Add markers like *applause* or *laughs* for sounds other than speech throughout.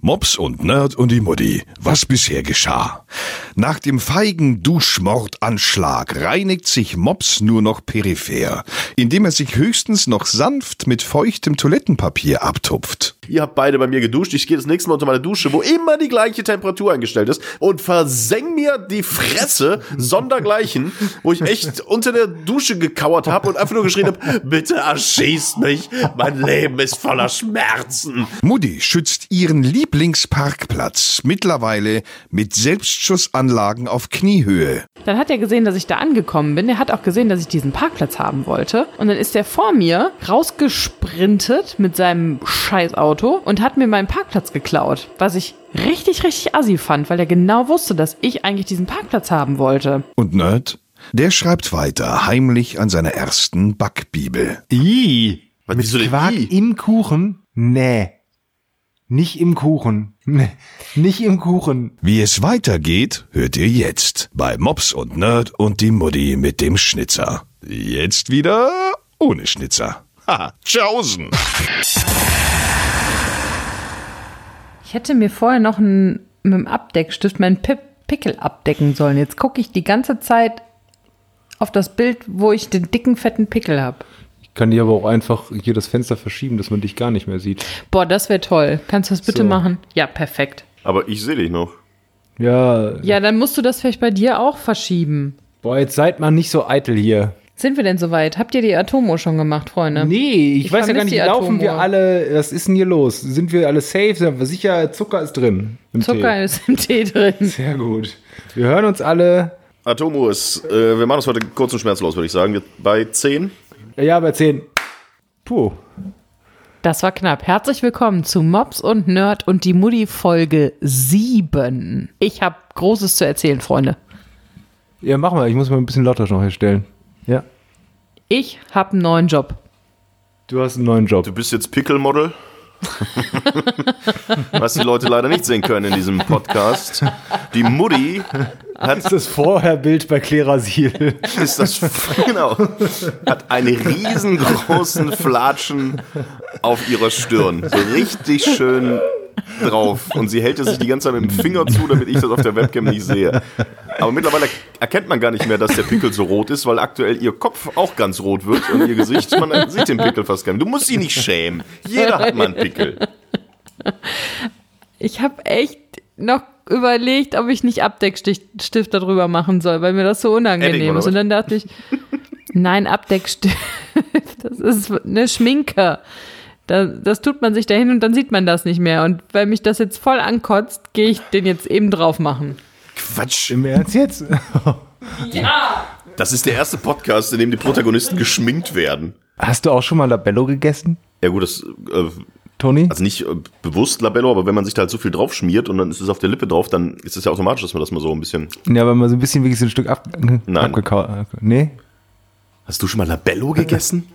Mops und Nerd und die Mutti. Was bisher geschah? Nach dem feigen Duschmordanschlag reinigt sich Mops nur noch peripher, indem er sich höchstens noch sanft mit feuchtem Toilettenpapier abtupft. Ihr habt beide bei mir geduscht. Ich gehe das nächste Mal unter meine Dusche, wo immer die gleiche Temperatur eingestellt ist und verseng mir die Fresse sondergleichen, wo ich echt unter der Dusche gekauert habe und einfach nur geschrien habe, bitte erschießt mich. Mein Leben ist voller Schmerzen. Mutti schützt ihren Lieblingsparkplatz mittlerweile mit Selbstschussanlagen auf Kniehöhe. Dann hat er gesehen, dass ich da angekommen bin. Er hat auch gesehen, dass ich diesen Parkplatz haben wollte. Und dann ist er vor mir rausgesprintet mit seinem Scheißauto und hat mir meinen Parkplatz geklaut. Was ich richtig, richtig assi fand, weil er genau wusste, dass ich eigentlich diesen Parkplatz haben wollte. Und Nerd? Der schreibt weiter heimlich an seiner ersten Backbibel. I. Was, Mit denn Quark I? im Kuchen? Nee. Nicht im Kuchen. *laughs* Nee. Nicht im Kuchen. Wie es weitergeht, hört ihr jetzt bei Mops und Nerd und die Mutti mit dem Schnitzer. Jetzt wieder ohne Schnitzer. Haha, tschaußen. Ich hätte mir vorher noch einen, mit dem Abdeckstift meinen Pip Pickel abdecken sollen. Jetzt gucke ich die ganze Zeit auf das Bild, wo ich den dicken, fetten Pickel habe. Ich kann dir aber auch einfach hier das Fenster verschieben, dass man dich gar nicht mehr sieht. Boah, das wäre toll. Kannst du das bitte So. machen? Ja, perfekt. Aber ich sehe dich noch. Ja. Ja, dann musst du das vielleicht bei dir auch verschieben. Boah, jetzt seid mal nicht so eitel hier. Sind wir denn soweit? Habt ihr die Atomo schon gemacht, Freunde? Nee, ich, Ich weiß ja gar nicht, die laufen wir alle, was ist denn hier los? Sind wir alle safe? Sind wir sicher, Zucker ist drin. Im Zucker Tee. ist im Tee drin. Sehr gut. Wir hören uns alle, Atomo ist, äh, wir machen das heute kurz und schmerzlos, würde ich sagen. Wir, bei 10. ja, bei 10. Puh. Das war knapp. Herzlich willkommen zu Mops und Nerd und die Mutti Folge 7. Ich habe Großes zu erzählen, Freunde. Ja, mach mal, ich muss mal ein bisschen lauter noch herstellen. Ja. Ich habe einen neuen Job. Du hast einen neuen Job. Du bist jetzt Pickle-Model. *laughs* Was die Leute leider nicht sehen können in diesem Podcast. Die Mutti hat Das ist das Vorherbild bei Klerasil. *laughs* ist das genau hat einen riesengroßen Flatschen auf ihrer Stirn, so richtig schön drauf und sie hält es sich die ganze Zeit mit dem Finger zu, damit ich das auf der Webcam nicht sehe. Aber mittlerweile erkennt man gar nicht mehr, dass der Pickel so rot ist, weil aktuell ihr Kopf auch ganz rot wird und ihr Gesicht, man sieht den Pickel fast gar nicht. Du musst sie nicht schämen. Jeder hat mal einen Pickel. Ich habe echt noch überlegt, ob ich nicht Abdeckstift darüber machen soll, weil mir das so unangenehm ist. Und dann dachte ich, nein, Abdeckstift, *laughs* das ist eine Schminke. Da, das tut man sich dahin und dann sieht man das nicht mehr. Und weil mich das jetzt voll ankotzt, gehe ich den jetzt eben drauf machen. Quatsch. Im Ernst jetzt? *laughs* Das ist der erste Podcast, in dem die Protagonisten geschminkt werden. Hast du auch schon mal Labello gegessen, Ja gut, das äh, Toni? Also nicht äh, bewusst Labello, aber wenn man sich da halt so viel drauf schmiert und dann ist es auf der Lippe drauf, dann ist es ja automatisch, dass man das mal so ein bisschen. Ja, aber mal so ein bisschen wirklich so ein Stück ab, Nein. abgekaut. Nee? Hast du schon mal Labello gegessen?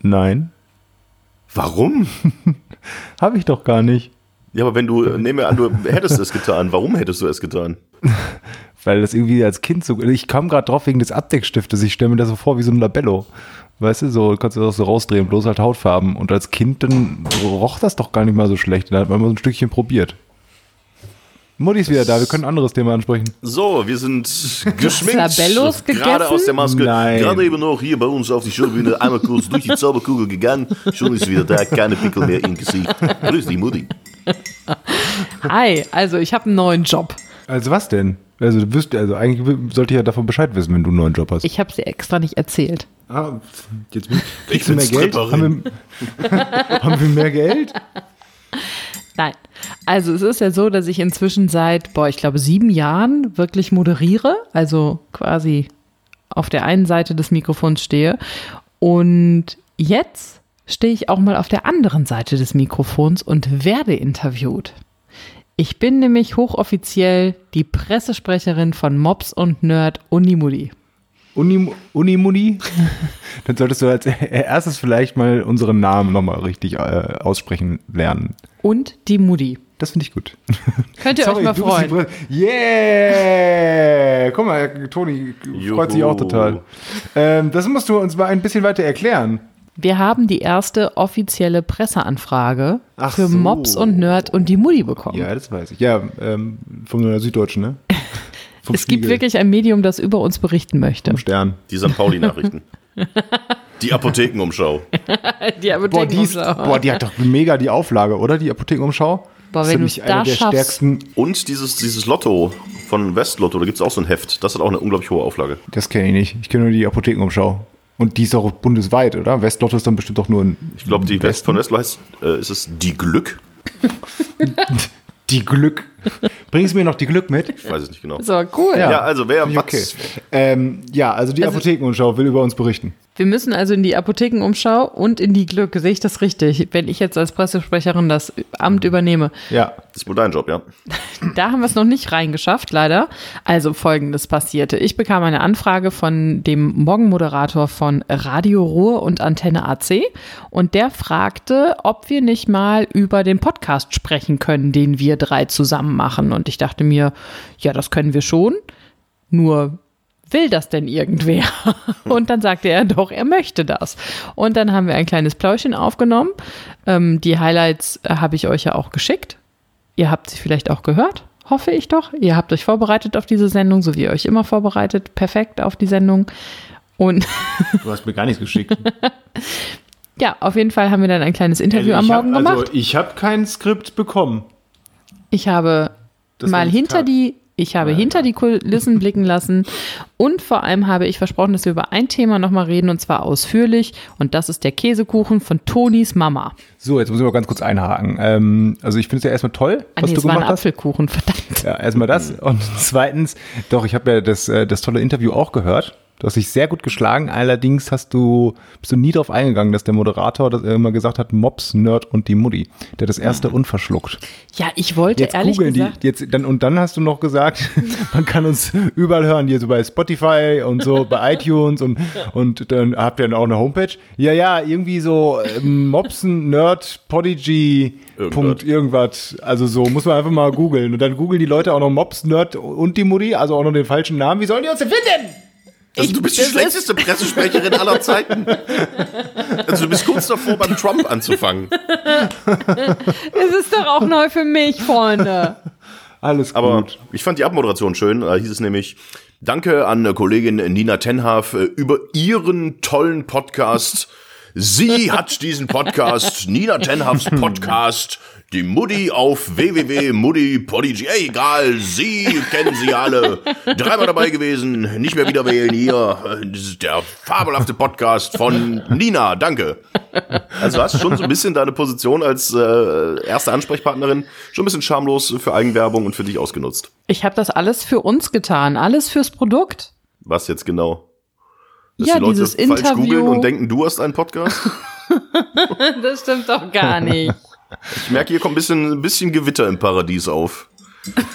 Nein. Warum? *laughs* Habe ich doch gar nicht. Ja, aber wenn du, äh, nehmen wir an, du hättest es getan. Warum hättest du es getan? *laughs* Weil das irgendwie als Kind so. Ich kam gerade drauf wegen des Abdeckstiftes. Ich stelle mir das so vor wie so ein Labello. Weißt du, so kannst du das so rausdrehen, bloß halt Hautfarben. Und als Kind dann roch das doch gar nicht mal so schlecht. Da hat man mal so ein Stückchen probiert. Mutti ist wieder da, wir können ein anderes Thema ansprechen. So, wir sind *laughs* geschminkt. Labellos Gerade gegessen? aus der Maske. Nein. Gerade eben noch hier bei uns auf die Showbühne einmal kurz durch die *laughs* Zauberkugel gegangen. Schon ist wieder da, keine Pickel mehr im Gesicht. Grüß die Mutti. Hi, also ich habe einen neuen Job. Also was denn? Also du wirst, also eigentlich sollte ich ja davon Bescheid wissen, wenn du einen neuen Job hast. Ich habe sie extra nicht erzählt. ah, jetzt kriegst bin du mehr Geld? Haben wir, *laughs* haben wir mehr Geld? Nein. Also es ist ja so, dass ich inzwischen seit, boah, ich glaube, sieben Jahren wirklich moderiere, also quasi auf der einen Seite des Mikrofons stehe. Und jetzt stehe ich auch mal auf der anderen Seite des Mikrofons und werde interviewt. Ich bin nämlich hochoffiziell die Pressesprecherin von Mops und Nerd Unimudi. Uni, Unimuni? *laughs* Dann solltest du als erstes vielleicht mal unseren Namen nochmal richtig äh, aussprechen lernen. Und die Mudi. Das finde ich gut. *laughs* Könnt ihr euch mal freuen. Yeah! Guck mal, Toni freut sich Juhu. auch total. Ähm, das musst du uns mal ein bisschen weiter erklären. Wir haben die erste offizielle Presseanfrage Ach für so. Mops und Nerd und die Mutti bekommen. Ja, das weiß ich. Ja, ähm, von der Süddeutschen, ne? Es gibt Spiegel, wirklich ein Medium, das über uns berichten möchte. vom Stern. Die St. Pauli-Nachrichten. *laughs* Die Apothekenumschau. *laughs* Die Boah die, ist, boah, die hat doch mega die Auflage, oder? Die Apothekenumschau. Boah, Das ist wenn nämlich du's eine der schaffst. stärksten. Und dieses, dieses Lotto von Westlotto, da gibt es auch so ein Heft. Das hat auch eine unglaublich hohe Auflage. Das kenne ich nicht. Ich kenne nur die Apothekenumschau. Und die ist auch bundesweit, oder? Westlotto ist dann bestimmt auch nur in. Ich glaube, die West von Westlo heißt, äh, ist es Die Glück? *laughs* Die Glück. *laughs* Bringst mir noch die Glück mit? Ich weiß es nicht genau. So, cool. Ja, also wer ich okay. Ähm, ja, also die Also- Apothekenumschau will über uns berichten. Wir müssen also in die Apothekenumschau und in die Glück. Sehe ich das richtig? Wenn ich jetzt als Pressesprecherin das Amt übernehme. Ja. Das ist wohl dein Job, ja. *laughs* Da haben wir es noch nicht reingeschafft, leider. Also folgendes passierte. Ich bekam eine Anfrage von dem Morgenmoderator von Radio Ruhr und Antenne AC und der fragte, ob wir nicht mal über den Podcast sprechen können, den wir drei zusammen machen. Und ich dachte mir, ja, das können wir schon. Nur will das denn irgendwer? *laughs* Und dann sagte er doch, er möchte das. Und dann haben wir ein kleines Pläuschen aufgenommen. Ähm, die Highlights äh, habe ich euch ja auch geschickt. Ihr habt sie vielleicht auch gehört, hoffe ich doch. Ihr habt euch vorbereitet auf diese Sendung, so wie ihr euch immer vorbereitet. Perfekt auf die Sendung. Und *laughs* Du hast mir gar nichts geschickt. ja, auf jeden Fall haben wir dann ein kleines Interview am ich Morgen hab, gemacht. also ich habe kein Skript bekommen. Ich habe Das mal hinter die, ich habe hinter die Kulissen blicken lassen und vor allem habe ich versprochen, dass wir über ein Thema nochmal reden und zwar ausführlich und das ist der Käsekuchen von Tonis Mama. So, jetzt muss ich mal ganz kurz einhaken. Ähm, also ich finde es ja erstmal toll, Ah, was nee, du es war ein gemacht hast. Apfelkuchen, *laughs* verdammt. Ja, erstmal das. Und zweitens, doch, ich habe ja das, äh, das tolle Interview auch gehört. Du hast dich sehr gut geschlagen. Allerdings hast du, bist du nie darauf eingegangen, dass der Moderator das immer gesagt hat, Mops, Nerd und die Mutti. Der das erste unverschluckt. Ja, ich wollte Jetzt ehrlich googeln gesagt, die, jetzt, dann, und dann hast du noch gesagt, *laughs* man kann uns überall hören, hier so bei Spotify und so, bei *laughs* iTunes und, und dann habt ihr dann auch eine Homepage. Ja, ja, irgendwie so ähm, Mopsen, Nerd, Podigy, Irgendwas. Punkt, irgendwas. Also so, muss man einfach mal googeln. Und dann googeln die Leute auch noch Mops, Nerd und die Mutti, also auch noch den falschen Namen. Wie sollen die uns denn finden? Also, du bist die schlechteste Pressesprecherin aller Zeiten. Also du bist kurz davor, beim Trump anzufangen. es ist doch auch neu für mich, Freunde. Alles Aber gut. ich fand die Abmoderation schön. Da hieß es nämlich, danke an Kollegin Nina Tenhaf äh, über ihren tollen Podcast. Sie hat diesen Podcast, Nina Tenhafs Podcast, die Mutti auf www.mutti.podigy. Egal, Sie kennen sie alle. Dreimal dabei gewesen, nicht mehr wieder wählen hier. Das ist der fabelhafte Podcast von Nina, danke. Also hast du schon so ein bisschen deine Position als äh, erste Ansprechpartnerin schon ein bisschen schamlos für Eigenwerbung und für dich ausgenutzt. Ich habe das alles für uns getan, alles fürs Produkt. Was jetzt genau? Dass Ja, die Leute dieses falsch Interview. googeln und denken, du hast einen Podcast? *laughs* Das stimmt doch gar nicht. Ich merke, hier kommt ein bisschen, ein bisschen Gewitter im Paradies auf.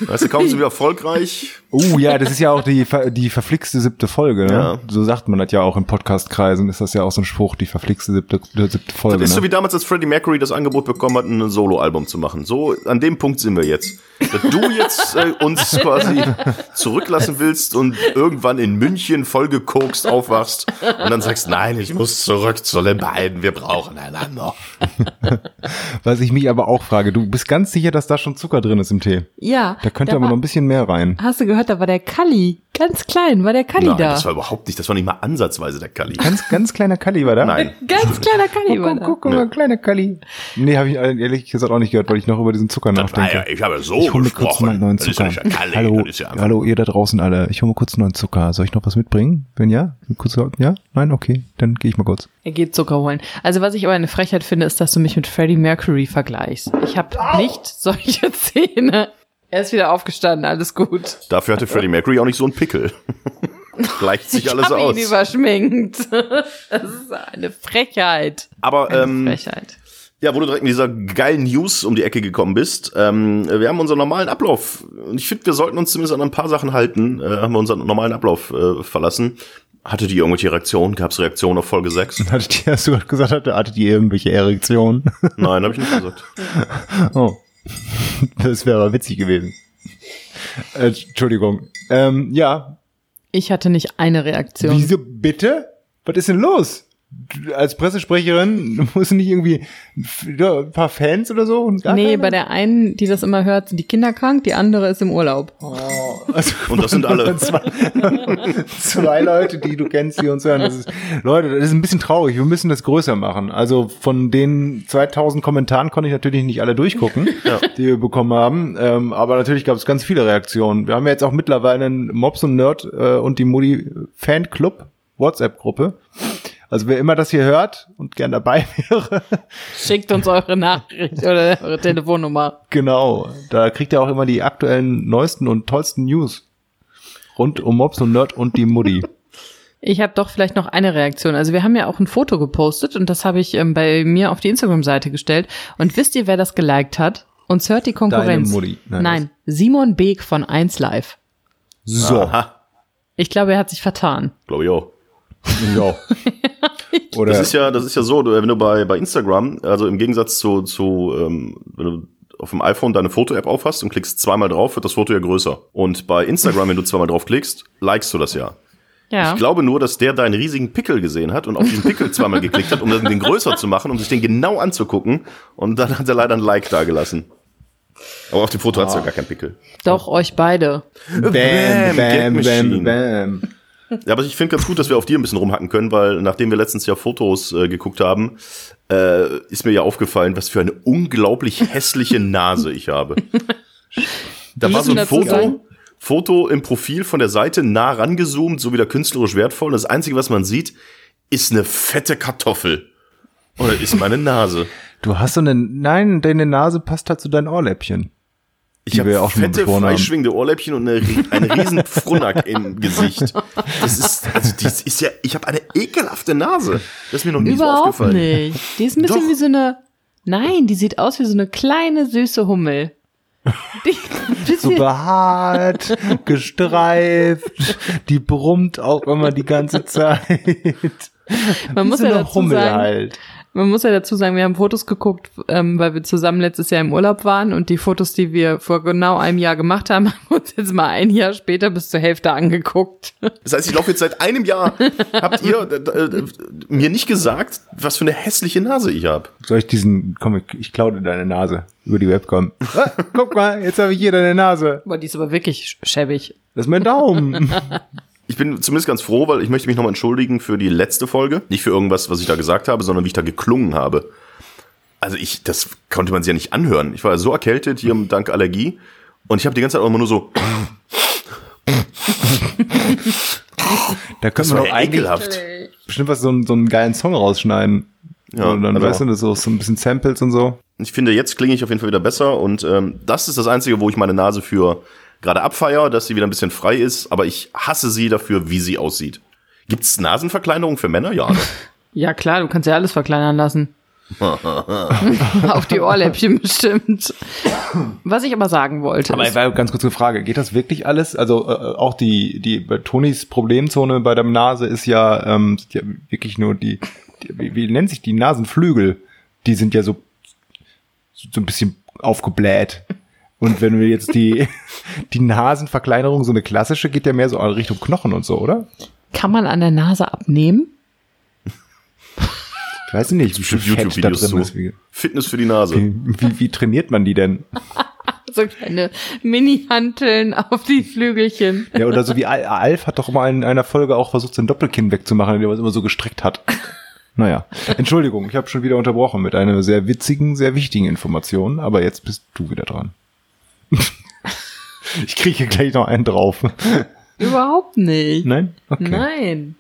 Weißt du, kaum sind wir erfolgreich. *laughs* Oh ja, das ist ja auch die, die verflixte siebte Folge. Ne? Ja. So sagt man das ja auch in Podcast-Kreisen. Ist das ja auch so ein Spruch, die verflixte siebte, siebte Folge. Das ist so ne? wie damals, als Freddie Mercury das Angebot bekommen hat, ein Soloalbum zu machen. So, an dem Punkt sind wir jetzt. Dass du jetzt äh, uns *laughs* quasi zurücklassen willst und irgendwann in München vollgekokst aufwachst und dann sagst, nein, ich muss zurück zu den beiden, wir brauchen einander. *laughs* Was ich mich aber auch frage, du bist ganz sicher, dass da schon Zucker drin ist im Tee. Ja. Da könnte da aber war, noch ein bisschen mehr rein. Hast du gehört, da war der Kalli. Ganz klein war der Kalli Nein, da. das war überhaupt nicht, das war nicht mal ansatzweise der Kalli. Ganz, ganz kleiner Kalli war da? Nein. Ganz kleiner Kalli war Guck, da. guck, guck mal, kleiner Kalli. Nee, habe ich ehrlich gesagt auch nicht gehört, weil ich noch über diesen Zucker nachdenke. Naja, ich habe so ich hole mir kurz einen neuen Das ist ja Zucker. nicht der Kalli, hallo, das ist ja hallo, ihr da draußen alle. Ich hole mir kurz einen neuen Zucker. Soll ich noch was mitbringen? Wenn ja? Kurz, ja? Nein? Okay, dann gehe ich mal kurz. Er geht Zucker holen. Also was ich aber eine Frechheit finde, ist, dass du mich mit Freddie Mercury vergleichst. Ich habe nicht solche *laughs* Zähne. Er ist wieder aufgestanden, alles gut. Dafür hatte Freddie Mercury auch nicht so einen Pickel. *laughs* Gleicht sich Ich alles aus. ihn überschminkt. *laughs* Das ist eine Frechheit. Aber Eine ähm, Frechheit. ja, wo du direkt mit dieser geilen News um die Ecke gekommen bist, ähm, wir haben unseren normalen Ablauf. Und ich finde, wir sollten uns zumindest an ein paar Sachen halten. Äh, haben wir unseren normalen Ablauf äh, verlassen. Hattet ihr irgendwelche Reaktionen? Gab es Reaktionen auf Folge 6? Hattet ihr, hast du gesagt, hattet ihr irgendwelche Erektionen? Nein, habe ich nicht gesagt. *laughs* Oh. *laughs* Das wäre aber witzig gewesen. Äh, Entschuldigung. Ähm, ja. Ich hatte nicht eine Reaktion. Wieso bitte? Was ist denn los? Als Pressesprecherin *laughs* musst du nicht irgendwie ja, ein paar Fans oder so? Und gar Nee, keine? bei der einen, die das immer hört, sind die Kinder krank, die andere ist im Urlaub. Also, *laughs* Und das sind alle. *laughs* zwei, zwei Leute, die du kennst, die uns hören. Das ist, Leute, das ist ein bisschen traurig. Wir müssen das größer machen. Also von den 2000 Kommentaren konnte ich natürlich nicht alle durchgucken, die wir bekommen haben. Ähm, aber natürlich gab es ganz viele Reaktionen. Wir haben ja jetzt auch mittlerweile einen Mobs und Nerd äh, und die Mutti Fanclub WhatsApp-Gruppe. Also wer immer das hier hört und gern dabei *laughs* wäre, Schickt uns eure Nachricht oder eure Telefonnummer. genau, da kriegt ihr auch immer die aktuellen, neuesten und tollsten News rund um Mobs und Nerd und die Mutti. Ich habe doch vielleicht noch eine Reaktion. Also wir haben ja auch ein Foto gepostet und das habe ich ähm, bei mir auf die Instagram-Seite gestellt. Und wisst ihr, wer das geliked hat? Uns hört die Konkurrenz. Mutti. Nein, Nein, Simon Beek von 1Live. So. Aha, Ich glaube, er hat sich vertan. glaube ich auch. *laughs* Ja. Oder Das ist ja, das ist ja so, du- wenn du bei, bei Instagram, also im Gegensatz zu, zu ähm, wenn du auf dem iPhone deine Foto-App aufhast und klickst zweimal drauf, wird das Foto ja größer. Und bei Instagram, wenn du zweimal drauf klickst, likest du das ja. Ja. Ich glaube nur, dass der deinen riesigen Pickel gesehen hat und auf diesen Pickel zweimal geklickt hat, um den größer zu machen, um sich den genau anzugucken. Und dann hat er leider ein Like da gelassen. Aber auf dem Foto hat's ja gar keinen Pickel. Doch, euch beide. Bam, bam, Machine. bam, bam. Ja, aber ich finde ganz gut, dass wir auf dir ein bisschen rumhacken können, weil nachdem wir letztens ja Fotos äh, geguckt haben, äh, ist mir ja aufgefallen, was für eine unglaublich hässliche *laughs* Nase ich habe. Da war so ein Foto, sagen- Foto im Profil von der Seite nah rangezoomt, so wieder künstlerisch wertvoll. Und das Einzige, was man sieht, ist eine fette Kartoffel. Oder ist meine Nase. Du hast so eine, nein, deine Nase passt halt zu deinen Ohrläppchen. Ich habe ja auch schon fette, freischwingende Ohrläppchen und eine, einen riesen Frunack im Gesicht. Das ist, also das ist ja, ich habe eine ekelhafte Nase. Das ist mir noch nie so Überhaupt aufgefallen. nicht. Die ist ein bisschen Doch. wie so eine. Nein, die sieht aus wie so eine kleine süße Hummel. Die, So *laughs* behaart, gestreift, die brummt auch immer die ganze Zeit. man muss so ja eine dazu Hummel sagen, halt. Man muss ja dazu sagen, wir haben Fotos geguckt, ähm, weil wir zusammen letztes Jahr im Urlaub waren und die Fotos, die wir vor genau einem Jahr gemacht haben, *laughs* haben wir uns jetzt mal ein Jahr später bis zur Hälfte angeguckt. Das heißt, ich laufe jetzt seit einem Jahr. *laughs* Habt ihr äh, äh, mir nicht gesagt, was für eine hässliche Nase ich habe? Soll ich diesen, komm, ich, ich klaue dir deine Nase über die Webcam. Ah, guck mal, jetzt habe ich hier deine Nase. Boah, die ist aber wirklich schäbig. Das ist mein Daumen. *laughs* Ich bin zumindest ganz froh, weil ich möchte mich nochmal entschuldigen für die letzte Folge. Nicht für irgendwas, was ich da gesagt habe, sondern wie ich da geklungen habe. Also ich, das konnte man sich ja nicht anhören. Ich war so erkältet hier *laughs* dank Allergie. Und ich habe die ganze Zeit auch immer nur so, Da können das wir doch eigentlich ekelhaft. bestimmt was so, einen- so einen geilen Song rausschneiden. Ja, und dann aber- weißt du, das so, so ein bisschen Samples und so. Ich finde, jetzt klinge ich auf jeden Fall wieder besser und ähm, das ist das Einzige, wo ich meine Nase für gerade abfeier, dass sie wieder ein bisschen frei ist, aber ich hasse sie dafür, wie sie aussieht. Gibt's Nasenverkleinerung für Männer? Ja. Ne? *laughs* Ja klar, du kannst ja alles verkleinern lassen. *laughs* Auf die Ohrläppchen bestimmt. Was ich aber sagen wollte. Aber ist, war ganz kurz eine Frage, geht das wirklich alles? Also äh, auch die, die bei Tonis Problemzone bei der Nase ist ja, ähm, sind ja wirklich nur die, die wie, wie nennt sich die Nasenflügel? Die sind ja so, so ein bisschen aufgebläht. Und wenn wir jetzt die, *laughs* die Nasenverkleinerung, so eine klassische, geht ja mehr so in Richtung Knochen und so, oder? kann man an der Nase abnehmen? Ich weiß nicht, wie viel Fett da YouTube-Videos drin zu. ist. Wie, Fitness für die Nase. wie, wie trainiert man die denn? *laughs* So kleine Mini-Hanteln auf die Flügelchen. Ja, oder so wie Al- Alf hat doch mal in einer Folge auch versucht, sein Doppelkinn wegzumachen, indem er es immer so gestreckt hat. Naja, Entschuldigung, ich habe schon wieder unterbrochen mit einer sehr witzigen, sehr wichtigen Information, aber jetzt bist du wieder dran. *laughs* ich kriege hier gleich noch einen drauf. Überhaupt nicht. Nein? Okay. Nein.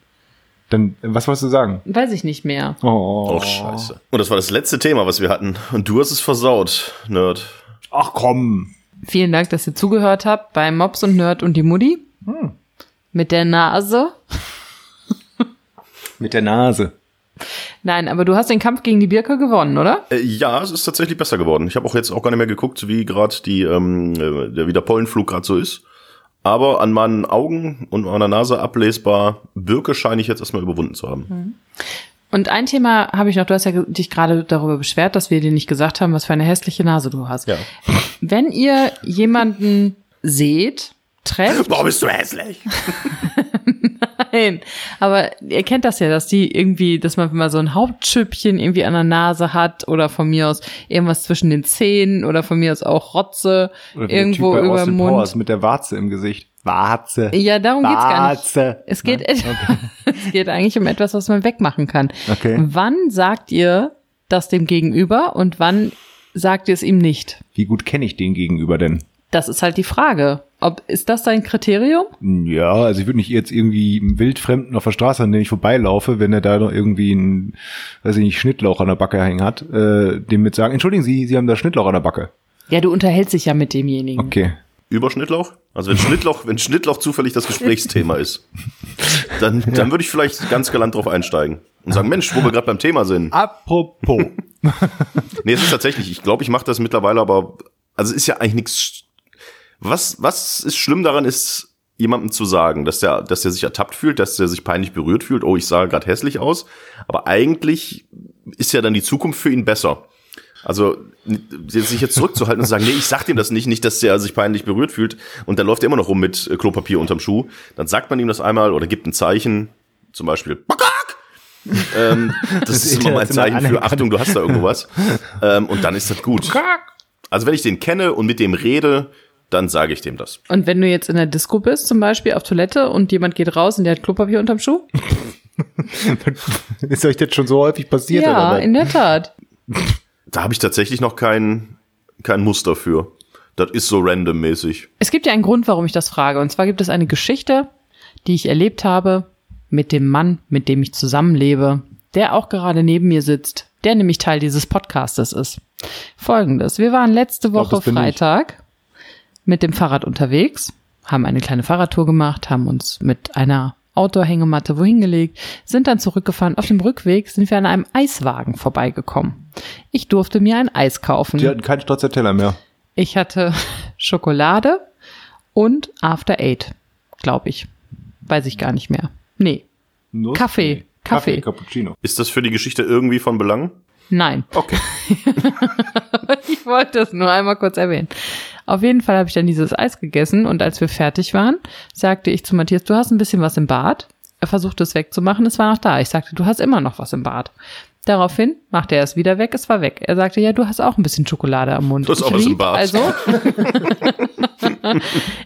Dann, was wolltest du sagen? Weiß ich nicht mehr. Oh, Oh, scheiße. Und das war das letzte Thema, was wir hatten. Und du hast es versaut, Nerd. Ach komm. Vielen Dank, dass ihr zugehört habt bei Mops und Nerd und die Mutti. Mit der Nase. Mit der Nase. Nein, aber du hast den Kampf gegen die Birke gewonnen, oder? Äh, ja, es ist tatsächlich besser geworden. Ich habe auch jetzt auch gar nicht mehr geguckt, wie gerade die ähm, äh, der wie der Pollenflug gerade so ist. Aber an meinen Augen und meiner Nase ablesbar, Birke scheine ich jetzt erstmal überwunden zu haben. Und ein Thema habe ich noch, du hast ja dich gerade darüber beschwert, dass wir dir nicht gesagt haben, was für eine hässliche Nase du hast. Ja. Wenn ihr jemanden seht, trefft, Warum bist du hässlich? *laughs* Nein, aber ihr kennt das ja, dass die irgendwie, dass man mal so ein Hauptschüppchen irgendwie an der Nase hat oder von mir aus irgendwas zwischen den Zähnen oder von mir aus auch Rotze irgendwo über Austin dem Mund. Powers mit der Warze im Gesicht. Warze. Ja, darum geht's gar nicht. Warze. Es geht, et- *laughs* es geht eigentlich um etwas, was man wegmachen kann. Okay. Wann sagt ihr das dem Gegenüber und wann sagt ihr es ihm nicht? Wie gut kenne ich den gegenüber denn? Das ist halt die Frage. Ob, ist das dein Kriterium? Ja, also ich würde nicht jetzt irgendwie einem Wildfremden auf der Straße, an dem ich vorbeilaufe, wenn er da noch irgendwie einen, weiß ich nicht, Schnittlauch an der Backe hängen hat, äh, dem mit sagen, entschuldigen Sie, Sie haben da Schnittlauch an der Backe. Ja, du unterhältst dich ja mit demjenigen. Okay. Über Schnittlauch? Also wenn Schnittlauch, wenn Schnittlauch zufällig das Gesprächsthema ist, dann, *laughs* dann würde ich vielleicht ganz galant drauf einsteigen und sagen, Mensch, wo wir gerade beim Thema sind. Apropos. *laughs* Nee, es ist tatsächlich, ich glaube, ich mache das mittlerweile, aber also es ist ja eigentlich nichts. Was, was ist schlimm daran ist, jemandem zu sagen, dass der, dass der sich ertappt fühlt, dass der sich peinlich berührt fühlt, oh, ich sah gerade hässlich aus. Aber eigentlich ist ja dann die Zukunft für ihn besser. Also sich jetzt zurückzuhalten und zu sagen, nee, ich sag dem das nicht, nicht, dass der sich peinlich berührt fühlt und dann läuft er immer noch rum mit äh, Klopapier unterm Schuh. Dann sagt man ihm das einmal oder gibt ein Zeichen, zum Beispiel ähm, das ist immer mein Zeichen für. Achtung, du hast da irgendwo was. ähm, und dann ist das gut. Also wenn ich den kenne und mit dem rede, dann sage ich dem das. Und wenn du jetzt in der Disco bist, zum Beispiel auf Toilette und jemand geht raus und der hat Klopapier unterm Schuh? *laughs* ist euch das schon so häufig passiert? ja, oder? in der Tat. *laughs* Da habe ich tatsächlich noch kein, kein Muster für. Das ist so randommäßig. Es gibt ja einen Grund, warum ich das frage. Und zwar gibt es eine Geschichte, die ich erlebt habe mit dem Mann, mit dem ich zusammenlebe, der auch gerade neben mir sitzt, der nämlich Teil dieses Podcastes ist. Folgendes. Wir waren letzte Woche ich. Freitag mit dem Fahrrad unterwegs, haben eine kleine Fahrradtour gemacht, haben uns mit einer Outdoor-Hängematte wohin gelegt, sind dann zurückgefahren. Auf dem Rückweg sind wir an einem Eiswagen vorbeigekommen. Ich durfte mir ein Eis kaufen. Die hatten keinen Stracciatella mehr. Ich hatte *laughs* Schokolade und After Eight, glaube ich. Weiß ich gar nicht mehr. Nee, Nuss? Kaffee. Nee. Kaffee. Cappuccino. Ist das für die Geschichte irgendwie von Belang? nein. Okay. *laughs* Ich wollte es nur einmal kurz erwähnen. Auf jeden Fall habe ich dann dieses Eis gegessen und als wir fertig waren, sagte ich zu Matthias, du hast ein bisschen was im Bad. Er versuchte es wegzumachen, es war noch da. Ich sagte, du hast immer noch was im Bad. Daraufhin machte er es wieder weg, es war weg. Er sagte, ja, du hast auch ein bisschen Schokolade am Mund. Du hast auch was im Bad. Also, *laughs*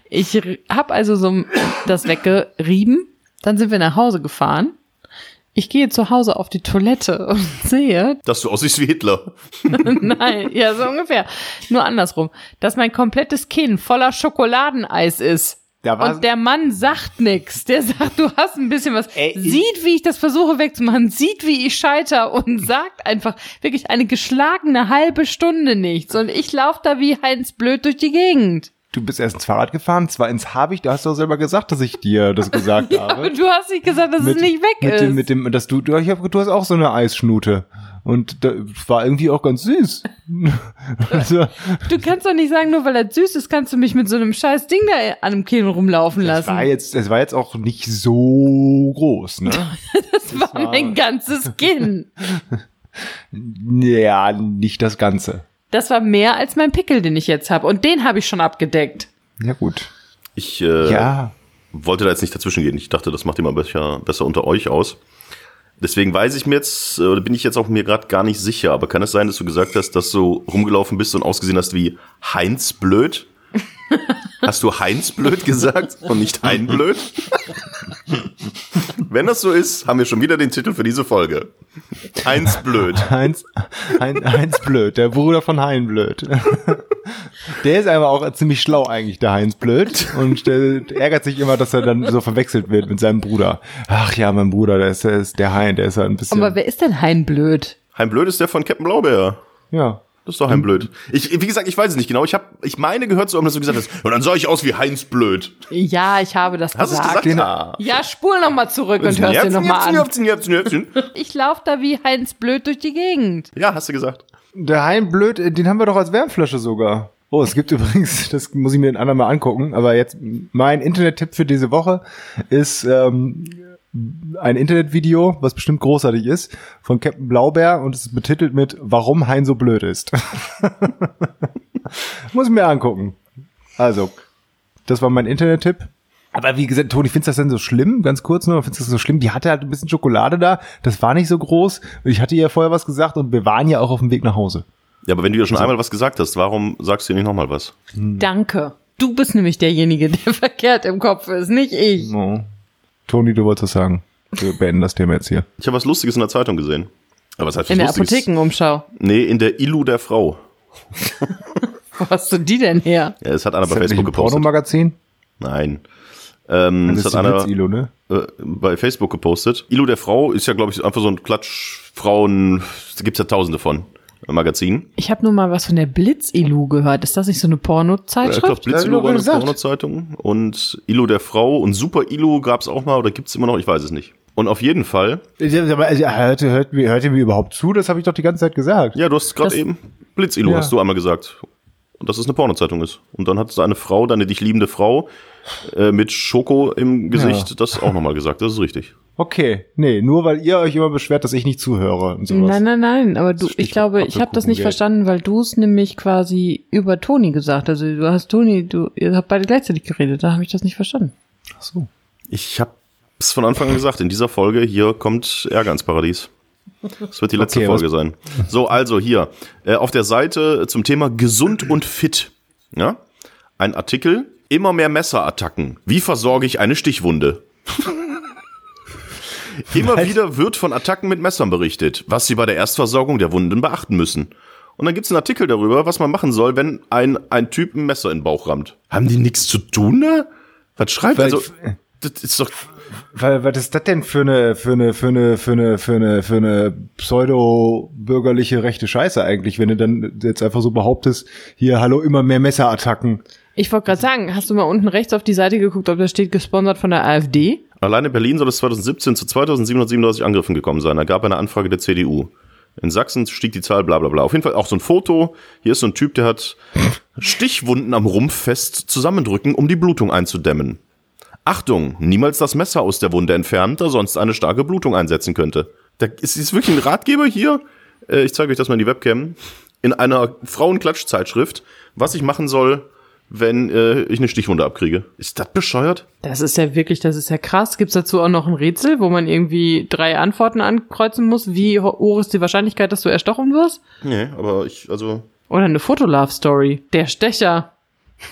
ich habe also so das weggerieben. Dann sind wir nach Hause gefahren. Ich gehe zu Hause auf die Toilette *laughs* und sehe, Dass du aussiehst wie Hitler. *laughs* Nein, ja, so ungefähr. Nur andersrum. Dass mein komplettes Kinn voller Schokoladeneis ist. Und der Mann sagt nix. Der sagt, du hast ein bisschen was. Ey, sieht, wie ich das versuche wegzumachen, sieht, wie ich scheiter und *laughs* sagt einfach wirklich eine geschlagene halbe Stunde nichts. Und ich laufe da wie Heinz Blöd durch die Gegend. Du bist erst ins Fahrrad gefahren, zwar ins Habich, da hast du auch selber gesagt, dass ich dir das gesagt *laughs* Aber habe. du hast nicht gesagt, dass es nicht weg mit ist. Dem, mit dem, dass du, du, ich hab, du hast auch so eine Eisschnute. Und das war irgendwie auch ganz süß. *laughs* also, du kannst doch nicht sagen, nur weil das süß ist, kannst du mich mit so einem scheiß Ding da an dem Kinn rumlaufen das lassen. war jetzt, es war jetzt auch nicht so groß, ne? *laughs* das war mein ganzes Kinn. ja, nicht das Ganze. Das war mehr als mein Pickel, den ich jetzt habe. Und den habe ich schon abgedeckt. Ja, gut. Ich äh, Ja. wollte da jetzt nicht dazwischen gehen. Ich dachte, das macht immer besser, besser unter euch aus. Deswegen weiß ich mir jetzt, äh, oder bin ich jetzt auch mir gerade gar nicht sicher, aber kann es sein, dass du gesagt hast, dass du rumgelaufen bist und ausgesehen hast wie Heinz Blöd? Hast du Heinz Blöd gesagt und nicht Hein Blöd? Wenn das so ist, haben wir schon wieder den Titel für diese Folge. Heinz Blöd. Heinz, Hein, Heinz Blöd, der Bruder von Hein Blöd. Der ist aber auch ziemlich schlau eigentlich, der Heinz Blöd. Und der ärgert sich immer, dass er dann so verwechselt wird mit seinem Bruder. Ach ja, mein Bruder, der ist, der ist der Hein, der ist halt ein bisschen. Aber wer ist denn Hein Blöd? Hein Blöd ist der von Captain Blaubeer. ja. Das ist doch Hein Blöd. Ich, wie gesagt, ich weiß es nicht genau. Ich habe, ich meine gehört zu haben, dass du gesagt hast, und dann sah ich aus wie Heinz Blöd. Ja, ich habe das Hast du es gesagt. gesagt? Ja, spul noch mal zurück und hörst dir noch mal an. Jäpfchen, Jäpfchen, Jäpfchen. *laughs* Ich laufe da wie Heinz Blöd durch die Gegend. Ja, hast du gesagt. Der Hein Blöd, äh, den haben wir doch als Wärmflasche sogar. Oh, es gibt *laughs* übrigens, das muss ich mir den anderen mal angucken, aber jetzt mein Internettipp für diese Woche ist ähm, ein Internetvideo, was bestimmt großartig ist, von Captain Blaubeer und es ist betitelt mit Warum Hein so blöd ist. *laughs* muss ich mir angucken. Also, das war mein Internettipp. Aber wie gesagt, Toni, findest du das denn so schlimm? Ganz kurz nur, findest du das so schlimm? Die hatte halt ein bisschen Schokolade da, das war nicht so groß. Ich hatte ihr vorher was gesagt und wir waren ja auch auf dem Weg nach Hause. Ja, aber wenn du ja schon einmal was gesagt hast, warum sagst du nicht nochmal was? Danke. Du bist nämlich derjenige, der *laughs* verkehrt im Kopf ist, nicht ich. Oh. Toni, du wolltest was sagen. Wir beenden das Thema jetzt hier. Ich habe was Lustiges in der Zeitung gesehen. Aber was heißt was In der Lustiges? Apothekenumschau. Nee, in der Illu der Frau. Wo hast du die denn her? Ja, es hat einer Ist bei das nicht Facebook ein gepostet. Pornomagazin? Nein. Ähm, Das es ist hat einer Blitz-Ilo, ne? äh, bei Facebook gepostet. Ilo der Frau ist ja, glaube ich, einfach so ein Klatschfrauen, da gibt's ja tausende von, Magazin. Ich habe nur mal was von der Blitz-Ilu gehört. Ist das nicht so eine Ich glaube, Pornozeitschrift? Blitz Ja, Ilo hab war ich eine gesagt. Pornozeitung und Ilo der Frau und Super Ilo gab's auch mal oder gibt's immer noch, ich weiß es nicht. Und auf jeden Fall, Aber also, hört, hört, mir- hört ihr mir überhaupt zu? Das habe ich doch die ganze Zeit gesagt. ja, du hast gerade eben Blitz Ilo Ja. hast du einmal gesagt. Und dass es eine Pornozeitung ist. Und dann hat seine Frau, deine dich liebende Frau, äh, mit Schoko im Gesicht, Ja. das auch nochmal gesagt. Das ist richtig. Okay, nee, nur weil ihr euch immer beschwert, dass ich nicht zuhöre und sowas. Nein, nein, nein, aber du, ich glaube, ich habe das nicht Apfelkuchengeld. verstanden, weil du es nämlich quasi über Toni gesagt hast. Also du hast Toni, du, ihr habt beide gleichzeitig geredet, da habe ich das nicht verstanden. Ach so. Ich habe es von Anfang an gesagt, in dieser Folge hier kommt Ärger ins Paradies. Das wird die letzte Okay, Folge was- sein. So, also hier, äh, auf der Seite zum Thema gesund und fit. Ja? Ein Artikel, immer mehr Messerattacken. Wie versorge ich eine Stichwunde? *laughs* immer Was? wieder wird von Attacken mit Messern berichtet, was Sie bei der Erstversorgung der Wunden beachten müssen. Und dann gibt's einen Artikel darüber, was man machen soll, wenn ein, ein Typ ein Messer in den Bauch rammt. Haben die nichts zu tun da? Was schreibt? Weil- Also, das ist doch Weil, was ist das denn für eine, für eine, für eine, für eine, für eine, für eine pseudo-bürgerliche rechte Scheiße eigentlich, wenn du dann jetzt einfach so behauptest, hier, hallo, immer mehr Messerattacken. Ich wollte gerade sagen, hast du mal unten rechts auf die Seite geguckt, ob da steht gesponsert von der AfD? Allein in Berlin soll es 2017 zu 2737 Angriffen gekommen sein. Da gab eine Anfrage der CDU. In Sachsen stieg die Zahl, bla bla bla. Auf jeden Fall auch so ein Foto. Hier ist so ein Typ, der hat Stichwunden am Rumpf fest zusammendrücken, um die Blutung einzudämmen. Achtung, niemals das Messer aus der Wunde entfernen, da sonst eine starke Blutung einsetzen könnte. Da ist, ist wirklich ein Ratgeber hier. Äh, ich zeige euch das mal in die Webcam. In einer Frauenklatschzeitschrift, was ich machen soll, wenn äh, ich eine Stichwunde abkriege. Ist das bescheuert? Das ist ja wirklich, das ist ja krass. Gibt's dazu auch noch ein Rätsel, wo man irgendwie drei Antworten ankreuzen muss? Wie hoch ist die Wahrscheinlichkeit, dass du erstochen wirst? Nee, aber ich, also, Oder eine Fotolove-Story. Der Stecher.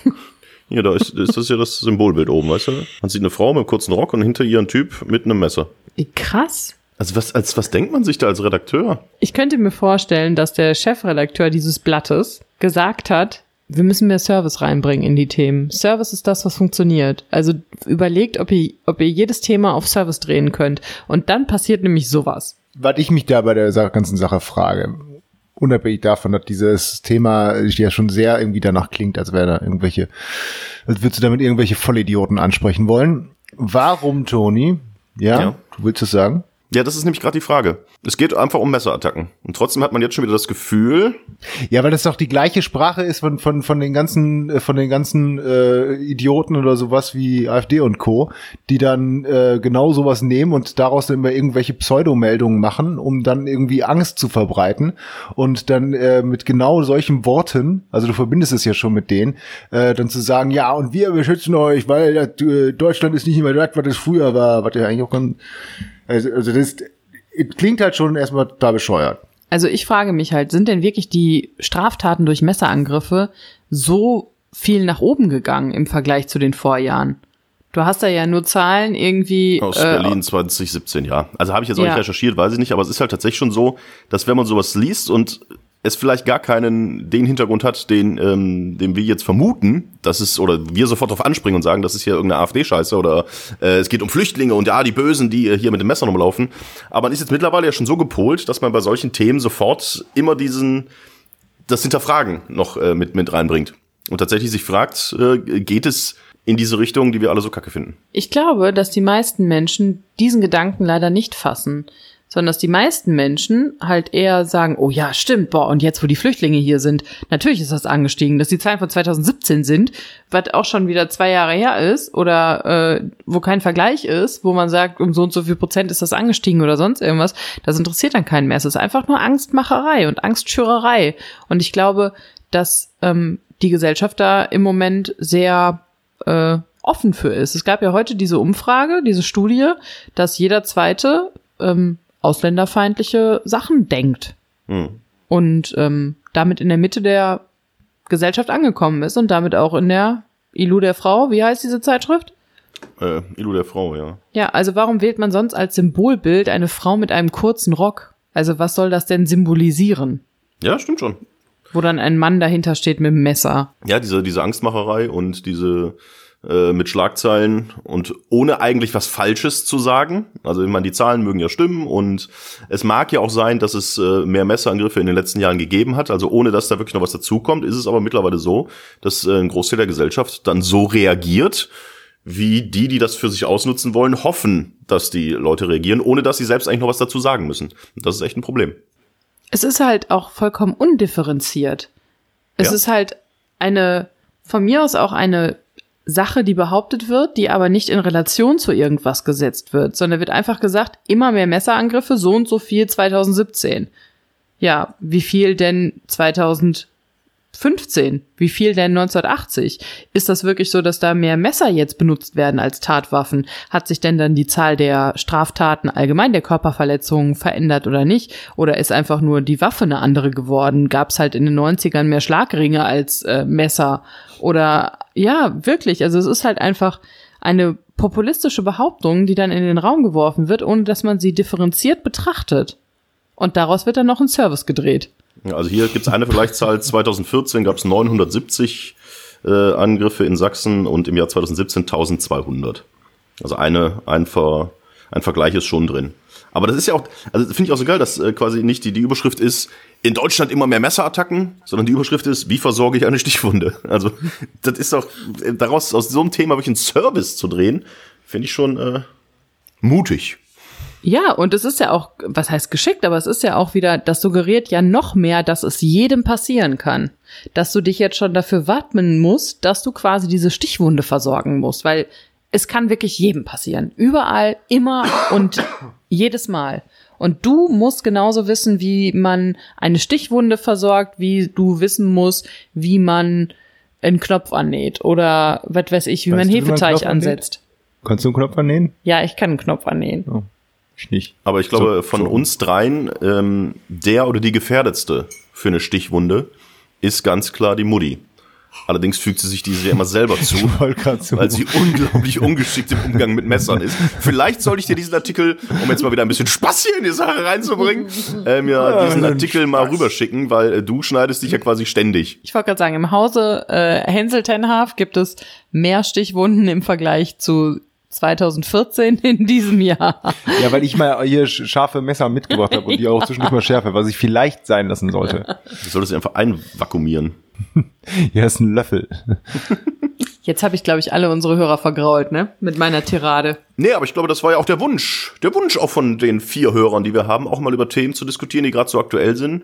*laughs* hier, da ist, ist das ja das Symbolbild oben, weißt du? Man sieht eine Frau mit einem kurzen Rock und hinter ihr ein Typ mit einem Messer. Wie krass. Also was, als, was denkt man sich da als Redakteur? Ich könnte mir vorstellen, dass der Chefredakteur dieses Blattes gesagt hat, wir müssen mehr Service reinbringen in die Themen. Service ist das, was funktioniert. Also überlegt, ob ihr, ob ihr jedes Thema auf Service drehen könnt. Und dann passiert nämlich sowas. Was ich mich da bei der ganzen Sache frage, unabhängig davon, dass dieses Thema ja schon sehr irgendwie danach klingt, als wäre da irgendwelche, als würdest du damit irgendwelche Vollidioten ansprechen wollen. Warum, Toni? Ja, Ja. du willst es sagen? Ja, das ist nämlich gerade die Frage. Es geht einfach um Messerattacken. Und trotzdem hat man jetzt schon wieder das Gefühl, Ja, weil das doch die gleiche Sprache ist von, von, von den ganzen, äh, von den ganzen äh, Idioten oder sowas wie AfD und Co., die dann äh, genau sowas nehmen und daraus dann immer irgendwelche Pseudomeldungen machen, um dann irgendwie Angst zu verbreiten und dann äh, mit genau solchen Worten, also du verbindest es ja schon mit denen, äh, dann zu sagen, ja, und wir beschützen euch, weil äh, Deutschland ist nicht mehr das, was es früher war, was ja eigentlich auch ganz, also, also das klingt halt schon erstmal da bescheuert. Also ich frage mich halt, sind denn wirklich die Straftaten durch Messerangriffe so viel nach oben gegangen im Vergleich zu den Vorjahren? Du hast da ja nur Zahlen irgendwie. aus äh, Berlin 2017, ja. Also habe ich jetzt auch Ja. nicht recherchiert, weiß ich nicht, aber es ist halt tatsächlich schon so, dass wenn man sowas liest und es vielleicht gar keinen den Hintergrund hat, den, ähm, den wir jetzt vermuten, dass es, oder wir sofort darauf anspringen und sagen, das ist hier irgendeine AfD-Scheiße oder äh, es geht um Flüchtlinge und ja, die Bösen, die äh, hier mit dem Messer rumlaufen. Aber man ist jetzt mittlerweile ja schon so gepolt, dass man bei solchen Themen sofort immer diesen, das Hinterfragen noch äh, mit, mit reinbringt. Und tatsächlich sich fragt, äh, geht es in diese Richtung, die wir alle so kacke finden? Ich glaube, dass die meisten Menschen diesen Gedanken leider nicht fassen, sondern dass die meisten Menschen halt eher sagen, oh ja, stimmt, boah, und jetzt, wo die Flüchtlinge hier sind, natürlich ist das angestiegen, dass die Zahlen von 2017 sind, was auch schon wieder zwei Jahre her ist oder äh, wo kein Vergleich ist, wo man sagt, um so und so viel Prozent ist das angestiegen oder sonst irgendwas, das interessiert dann keinen mehr. Es ist einfach nur Angstmacherei und Angstschürerei. Und ich glaube, dass ähm, die Gesellschaft da im Moment sehr äh, offen für ist. Es gab ja heute diese Umfrage, diese Studie, dass jeder Zweite ähm, ausländerfeindliche Sachen denkt Hm. und ähm, damit in der Mitte der Gesellschaft angekommen ist und damit auch in der Ilu der Frau, wie heißt diese Zeitschrift? Äh, Ilu der Frau, ja. Ja, also warum wählt man sonst als Symbolbild eine Frau mit einem kurzen Rock? Also was soll das denn symbolisieren? Ja, stimmt schon. Wo dann ein Mann dahinter steht mit dem Messer. Ja, diese, diese Angstmacherei und diese äh, mit Schlagzeilen und ohne eigentlich was Falsches zu sagen. Also ich meine, die Zahlen mögen ja stimmen und es mag ja auch sein, dass es äh, mehr Messerangriffe in den letzten Jahren gegeben hat. Also ohne dass da wirklich noch was dazukommt, ist es aber mittlerweile so, dass äh, ein Großteil der Gesellschaft dann so reagiert, wie die, die das für sich ausnutzen wollen, hoffen, dass die Leute reagieren, ohne dass sie selbst eigentlich noch was dazu sagen müssen. Das ist echt ein Problem. Es ist halt auch vollkommen undifferenziert. Es Ja. ist halt eine, von mir aus auch eine Sache, die behauptet wird, die aber nicht in Relation zu irgendwas gesetzt wird, sondern wird einfach gesagt, immer mehr Messerangriffe, so und so viel 2017. Ja, wie viel denn 2015? Wie viel denn 1980? Ist das wirklich so, dass da mehr Messer jetzt benutzt werden als Tatwaffen? Hat sich denn dann die Zahl der Straftaten allgemein der Körperverletzungen verändert oder nicht? Oder ist einfach nur die Waffe eine andere geworden? Gab es halt in den 90ern mehr Schlagringe als äh, Messer? Oder ja, wirklich. Also es ist halt einfach eine populistische Behauptung, die dann in den Raum geworfen wird, ohne dass man sie differenziert betrachtet. Und daraus wird dann noch ein Service gedreht. Also hier gibt's eine Vergleichszahl. *laughs* 2014 gab's 970 äh, Angriffe in Sachsen und im Jahr 2017 1200. Also eine, ein, Ver, ein Vergleich ist schon drin. Aber das ist ja auch, also finde ich auch so geil, dass äh, quasi nicht die, die Überschrift ist, in Deutschland immer mehr Messerattacken, sondern die Überschrift ist, wie versorge ich eine Stichwunde? *laughs* Also das ist doch, äh, daraus aus so einem Thema wirklich einen Service zu drehen, finde ich schon äh, mutig. Ja, und es ist ja auch, was heißt geschickt, aber es ist ja auch wieder, das suggeriert ja noch mehr, dass es jedem passieren kann. Dass du dich jetzt schon dafür wappnen musst, dass du quasi diese Stichwunde versorgen musst, weil es kann wirklich jedem passieren. Überall, immer und jedes Mal. Und du musst genauso wissen, wie man eine Stichwunde versorgt, wie du wissen musst, wie man einen Knopf annäht oder was weiß ich, wie Weißt man Hefeteig ansetzt. Kannst du einen Knopf annähen? Ja, ich kann einen Knopf annähen. Oh, ich nicht. Aber ich glaube, So, von so. uns dreien, ähm, der oder die gefährdetste für eine Stichwunde ist ganz klar die Mutti. Allerdings fügt sie sich diese ja immer selber *laughs* zu, so- weil sie unglaublich ungeschickt im Umgang mit Messern ist. Vielleicht sollte ich dir diesen Artikel, um jetzt mal wieder ein bisschen Spaß hier in die Sache reinzubringen, äh, mir diesen Artikel mal rüberschicken, weil äh, du schneidest dich ja quasi ständig. Ich wollte gerade sagen, im Hause äh, Hänsel Tenhaf gibt es mehr Stichwunden im Vergleich zu 2014 in diesem Jahr. Ja, weil ich mal hier sch- scharfe Messer mitgebracht habe und die auch zwischendurch mal schärfe, was ich vielleicht sein lassen sollte. Du solltest sie einfach einvakuumieren. *laughs* Hier ist ein Löffel. Jetzt habe ich, glaube ich, alle unsere Hörer vergrault, ne? Mit meiner Tirade. Nee, aber ich glaube, das war ja auch der Wunsch. Der Wunsch auch von den vier Hörern, die wir haben, auch mal über Themen zu diskutieren, die gerade so aktuell sind.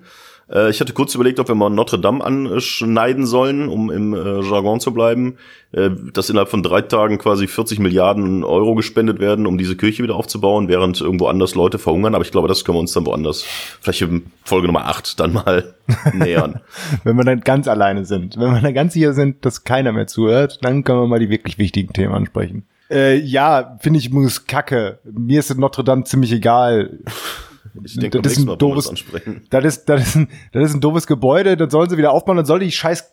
Äh, ich hatte kurz überlegt, ob wir mal Notre Dame anschneiden sollen, um im äh, Jargon zu bleiben. Äh, dass innerhalb von drei Tagen quasi 40 Milliarden Euro gespendet werden, um diese Kirche wieder aufzubauen, während irgendwo anders Leute verhungern. Aber ich glaube, das können wir uns dann woanders, vielleicht in Folge Nummer 8 dann mal *laughs* nähern. Wenn wir dann ganz alleine sind. Wenn wir dann ganz sicher sind, dass keiner mehr zuhört, dann können wir mal die wirklich wichtigen Themen ansprechen. Äh, ja, finde ich muss kacke. Mir ist Notre Dame ziemlich egal. *laughs* Ich denke, Das ist ein doofes- ansprechen. Das ist, das ist ein, das ist ein doofes Gebäude, dann sollen sie wieder aufbauen, dann soll die scheiß,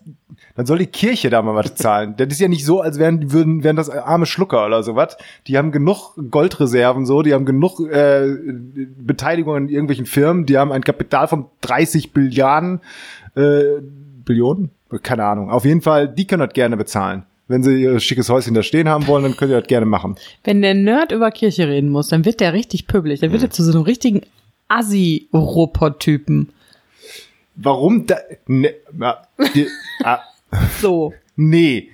dann soll die Kirche da mal was *laughs* zahlen. Das ist ja nicht so, als wären, würden, wären das arme Schlucker oder sowas. Die haben genug Goldreserven so, die haben genug äh, Beteiligung an irgendwelchen Firmen, die haben ein Kapital von 30 Billiarden, äh, Billionen? Keine Ahnung. Auf jeden Fall, die können das gerne bezahlen. Wenn sie ihr schickes Häuschen da stehen haben wollen, dann können sie das gerne machen. Wenn der Nerd über Kirche reden muss, dann wird der richtig pöbelig. Dann wird er zu so einem richtigen Assi-Robotypen. Warum da, ne, die, ah, *laughs* So. Nee.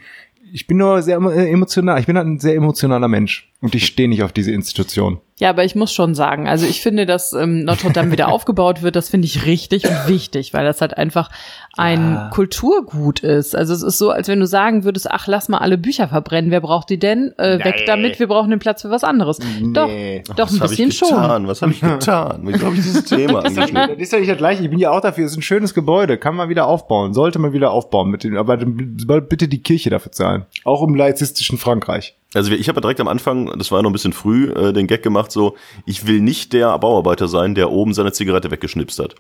Ich bin nur sehr äh, emotional. Ich bin halt ein sehr emotionaler Mensch. Und ich stehe nicht auf diese Institution. Ja, aber ich muss schon sagen, also ich finde, dass ähm, Notre Dame wieder *laughs* aufgebaut wird, das finde ich richtig und wichtig, weil das halt einfach ein Ja. Kulturgut ist. Also es ist so, als wenn du sagen würdest, ach, lass mal alle Bücher verbrennen, wer braucht die denn? Äh, weg damit, wir brauchen den Platz für was anderes. Doch, doch ein Was hab bisschen ich schon. getan? Was habe ich getan? Wieso habe ich dieses Thema *laughs* angeschnitten? Das ist ja nicht das gleiche. Ich bin ja auch dafür. Es ist ein schönes Gebäude. Kann man wieder aufbauen. Sollte man wieder aufbauen. Mit dem, aber bitte die Kirche dafür zahlen. Auch im laizistischen Frankreich. Also ich habe ja direkt am Anfang, das war ja noch ein bisschen früh, äh, den Gag gemacht, so, ich will nicht der Bauarbeiter sein, der oben seine Zigarette weggeschnipst hat,